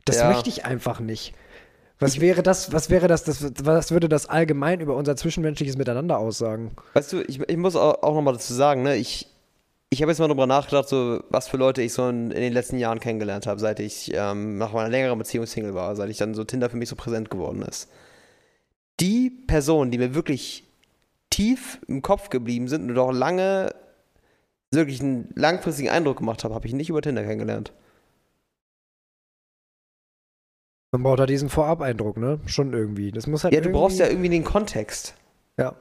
Das Ja. möchte ich einfach nicht. Was wäre das, was wäre das, das, was würde das allgemein über unser zwischenmenschliches Miteinander aussagen? Weißt du, ich, ich muss auch, auch nochmal dazu sagen, ne, ich, ich habe jetzt mal drüber nachgedacht, so, was für Leute ich so in, in den letzten Jahren kennengelernt habe, seit ich ähm, nach meiner längeren Beziehung Single war, seit ich dann so Tinder für mich so präsent geworden ist. Die Personen, die mir wirklich tief im Kopf geblieben sind und auch lange wirklich einen langfristigen Eindruck gemacht haben, habe ich nicht über Tinder kennengelernt. Man braucht da diesen Vorab-Eindruck, ne? Schon irgendwie. Das muss halt Ja, du irgendwie, brauchst ja irgendwie den Kontext. Ja.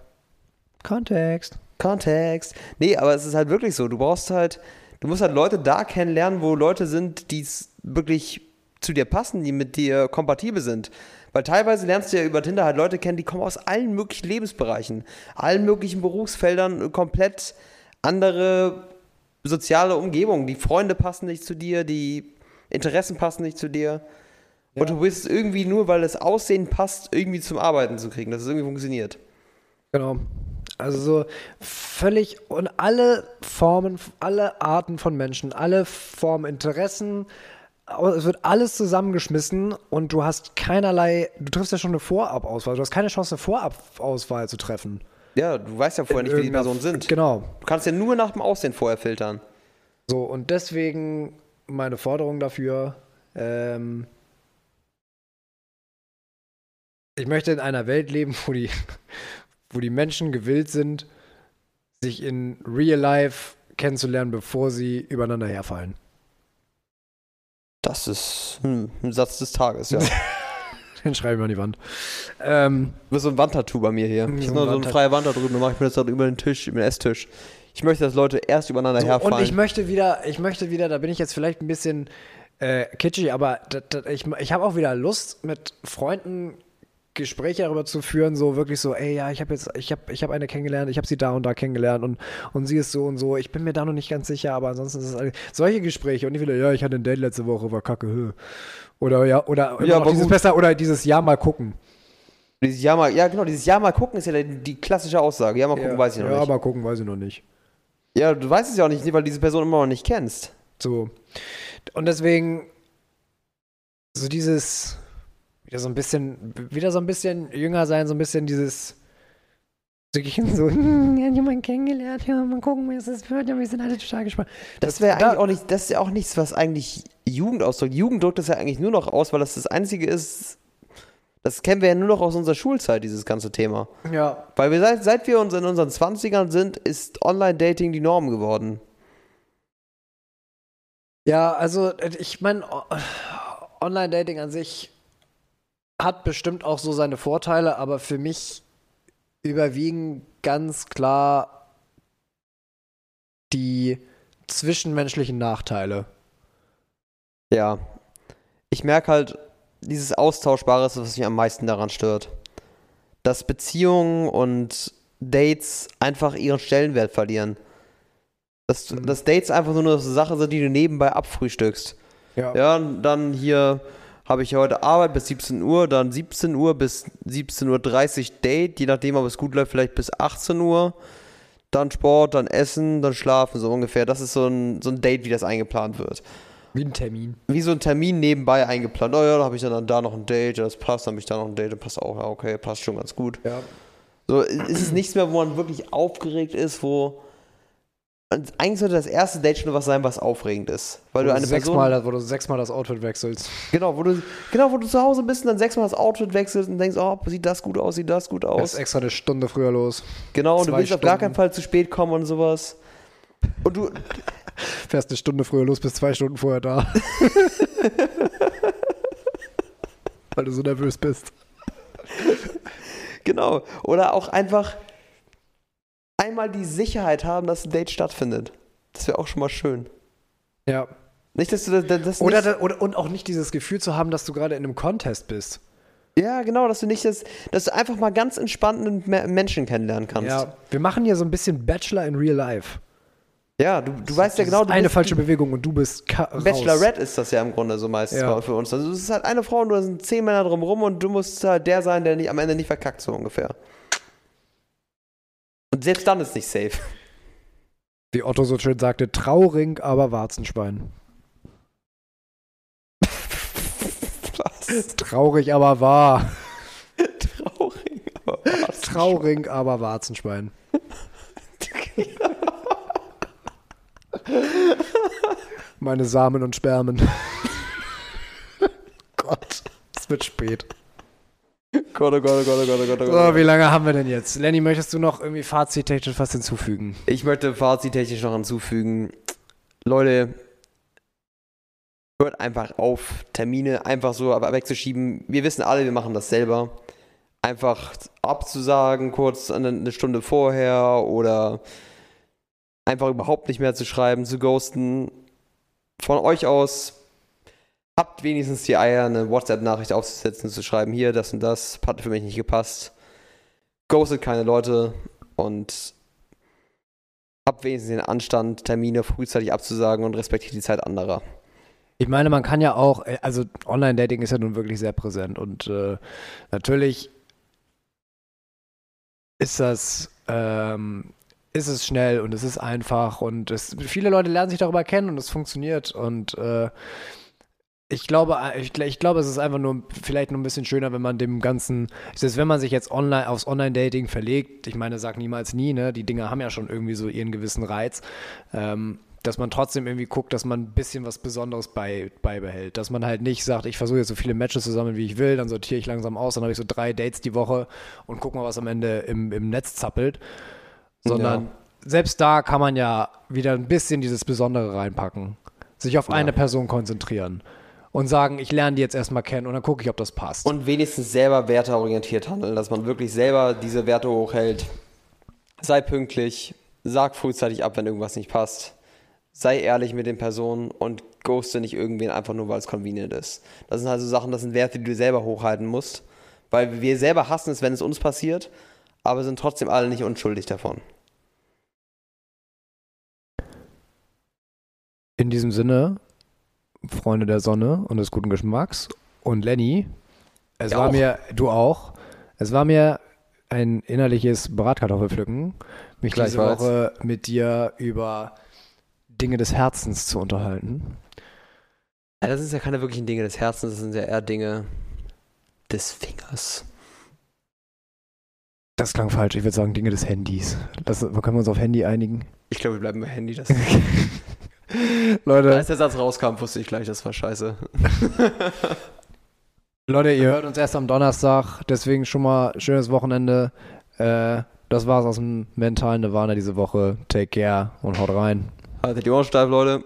Kontext. Kontext. Nee, aber es ist halt wirklich so. Du brauchst halt, du musst halt Leute da kennenlernen, wo Leute sind, die es wirklich zu dir passen, die mit dir kompatibel sind. Weil teilweise lernst du ja über Tinder halt Leute kennen, die kommen aus allen möglichen Lebensbereichen, allen möglichen Berufsfeldern, komplett andere soziale Umgebung. Die Freunde passen nicht zu dir, die Interessen passen nicht zu dir. Und du bist irgendwie nur, weil das Aussehen passt, irgendwie zum Arbeiten zu kriegen, dass es irgendwie funktioniert. Genau. Also so völlig und alle Formen, alle Arten von Menschen, alle Formen, Interessen, es wird alles zusammengeschmissen und du hast keinerlei, du triffst ja schon eine Vorabauswahl, du hast keine Chance, eine Vorabauswahl zu treffen. Ja, du weißt ja vorher nicht, wie die Personen sind. Genau. Du kannst ja nur nach dem Aussehen vorher filtern. So, und deswegen meine Forderung dafür, ähm, ich möchte in einer Welt leben, wo die, wo die Menschen gewillt sind, sich in real life kennenzulernen, bevor sie übereinander herfallen. Das ist hm, ein Satz des Tages, ja. Den schreibe ich mal an die Wand. Ähm, Du bist so ein Wandtattoo bei mir hier. Ich So habe ein noch so eine Wandtat- freie Wand da drüben, dann mache ich mir das dann über den Tisch, über den Esstisch. Ich möchte, dass Leute erst übereinander so, herfallen. und ich möchte wieder, ich möchte wieder, da bin ich jetzt vielleicht ein bisschen äh, kitschig, aber ich, ich habe auch wieder Lust, mit Freunden Gespräche darüber zu führen, so wirklich so, ey, ja, ich habe jetzt, ich habe, ich habe eine kennengelernt, ich habe sie da und da kennengelernt und, und sie ist so und so. Ich bin mir da noch nicht ganz sicher, aber ansonsten ist es alles, solche Gespräche und nicht wieder, ja, ich hatte ein Date letzte Woche, war kacke, hö. Oder ja, oder Ja, aber dieses gut. besser oder dieses Ja mal gucken. dieses Jahr mal, ja genau, dieses Jahr mal gucken ist ja die, klassische Aussage. Ja mal gucken, ja, weiß ich noch ja, nicht. mal gucken, weiß ich noch nicht. Ja, du weißt es ja auch nicht, weil du diese Person immer noch nicht kennst. So. Und deswegen so dieses wieder so ein bisschen wieder so ein bisschen jünger sein, so ein bisschen dieses so, so hm, jemanden kennengelernt, ja, mal gucken, wie es ist wird, ja, wir sind alle total gespannt. Das wäre da- eigentlich auch nicht, das ist ja auch nichts, was eigentlich Jugend ausdrückt. Jugend drückt das ja eigentlich nur noch aus, weil das das Einzige ist, das kennen wir ja nur noch aus unserer Schulzeit, dieses ganze Thema. Ja, Weil wir seit, seit wir uns in unseren 20ern sind, ist Online-Dating die Norm geworden. Ja, also äh, ich meine, Online-Dating an sich hat bestimmt auch so seine Vorteile, aber für mich überwiegen ganz klar die zwischenmenschlichen Nachteile. Ja. Ich merke halt, dieses Austauschbare ist, was mich am meisten daran stört. Dass Beziehungen und Dates einfach ihren Stellenwert verlieren. Dass, Mhm. dass Dates einfach nur eine Sache sind, die du nebenbei abfrühstückst. Ja. Ja, und dann hier habe ich heute Arbeit bis 17 Uhr, dann 17 Uhr bis 17.30 Uhr Date, je nachdem, ob es gut läuft, vielleicht bis 18 Uhr. Dann Sport, dann Essen, dann Schlafen, so ungefähr. Das ist so ein, so ein Date, wie das eingeplant wird. Wie ein Termin. Wie so ein Termin nebenbei eingeplant. Oh ja, da habe ich dann da noch ein Date, das passt, dann habe ich da noch ein Date, das passt auch, ja, okay, passt schon ganz gut. Ja. So, ist es nichts mehr, wo man wirklich aufgeregt ist, wo. Und eigentlich sollte das erste Date schon was sein, was aufregend ist. Weil Wo du eine Person. sechsmal, das- wo du sechsmal das Outfit wechselst. Genau, wo du, genau, wo du zu Hause bist und dann sechsmal das Outfit wechselst und denkst, oh, sieht das gut aus, sieht das gut Du aus. bist extra eine Stunde früher los. Genau, und du willst auf gar Stunden. keinen Fall zu spät kommen und sowas. Und du, Fährst eine Stunde früher los, bist zwei Stunden vorher da. Weil du so nervös bist. genau. Oder auch einfach einmal die Sicherheit haben, dass ein Date stattfindet. Das wäre auch schon mal schön. Ja. Nicht, dass du das, das Oder, da, oder und auch nicht dieses Gefühl zu haben, dass du gerade in einem Contest bist. Ja, genau, dass du nicht das, dass du einfach mal ganz entspannt einen Me- Menschen kennenlernen kannst. Ja. Wir machen hier so ein bisschen Bachelor in Real Life. Ja, du, du weißt ja genau, du eine bist, falsche Bewegung und du bist raus. Bachelorette ist das ja im Grunde so meistens Ja. für uns. Also es ist halt eine Frau und da sind zehn Männer drumherum und du musst halt der sein, der nicht, am Ende nicht verkackt, so ungefähr. Und selbst dann ist nicht safe. Wie Otto so schön sagte, Trauring, aber Warzenschwein. Was? Traurig, aber wahr. Traurig, aber was? Trauring, aber Warzenschwein. Meine Samen und Spermen. Gott, es wird spät. Gott, oh Gott, oh Gott, oh Gott, oh Gott, oh So, Gott. wie lange haben wir denn jetzt? Lenny, möchtest du noch irgendwie fazittechnisch was hinzufügen? Ich möchte fazittechnisch noch hinzufügen. Leute, hört einfach auf, Termine einfach so wegzuschieben. Wir wissen alle, wir machen das selber. Einfach abzusagen, kurz eine Stunde vorher oder einfach überhaupt nicht mehr zu schreiben, zu ghosten. Von euch aus habt wenigstens die Eier, eine WhatsApp-Nachricht aufzusetzen, zu schreiben, hier, das und das, hat für mich nicht gepasst. Ghostet keine Leute und habt wenigstens den Anstand, Termine frühzeitig abzusagen und respektiert die Zeit anderer. Ich meine, man kann ja auch, äh, also Online-Dating ist ja nun wirklich sehr präsent und äh, natürlich ist das, ähm, ist es schnell und es ist einfach und es, viele Leute lernen sich darüber kennen und es funktioniert und äh, Ich glaube, ich, ich, glaube, es ist einfach nur vielleicht nur ein bisschen schöner, wenn man dem Ganzen, selbst wenn man sich jetzt online aufs Online-Dating verlegt, ich meine, sag niemals nie, ne? Die Dinge haben ja schon irgendwie so ihren gewissen Reiz. Ähm, dass man trotzdem irgendwie guckt, dass man ein bisschen was Besonderes bei, beibehält. Dass man halt nicht sagt, ich versuche jetzt so viele Matches zu sammeln, wie ich will, dann sortiere ich langsam aus, dann habe ich so drei Dates die Woche und guck mal, was am Ende im, im Netz zappelt. Sondern ja. selbst da kann man ja wieder ein bisschen dieses Besondere reinpacken. Sich auf ja. eine Person konzentrieren und sagen, ich lerne die jetzt erstmal kennen und dann gucke ich, ob das passt. Und wenigstens selber werteorientiert handeln, dass man wirklich selber diese Werte hochhält. Sei pünktlich, sag frühzeitig ab, wenn irgendwas nicht passt sei ehrlich mit den Personen und ghoste nicht irgendwen einfach nur, weil es convenient ist. Das sind also Sachen, das sind Werte, die du selber hochhalten musst. Weil wir selber hassen es, wenn es uns passiert, aber sind trotzdem alle nicht unschuldig davon. In diesem Sinne, Freunde der Sonne und des guten Geschmacks und Lenny, es ja war auch. mir, du auch, es war mir ein innerliches Bratkartoffelpflücken, mich diese Woche mit dir über Dinge des Herzens zu unterhalten. Ja, das sind ja keine wirklichen Dinge des Herzens, das sind ja eher Dinge des Fingers. Das klang falsch. Ich würde sagen Dinge des Handys. Das, können wir uns auf Handy einigen? Ich glaube, wir bleiben bei Handy. Das Leute. Als der Satz rauskam, wusste ich gleich, das war scheiße. Leute, ihr hört uns erst am Donnerstag, deswegen schon mal schönes Wochenende. Äh, das war's aus dem mentalen Nirvana diese Woche. Take care und haut rein. Haltet die Ohren steif, Leute.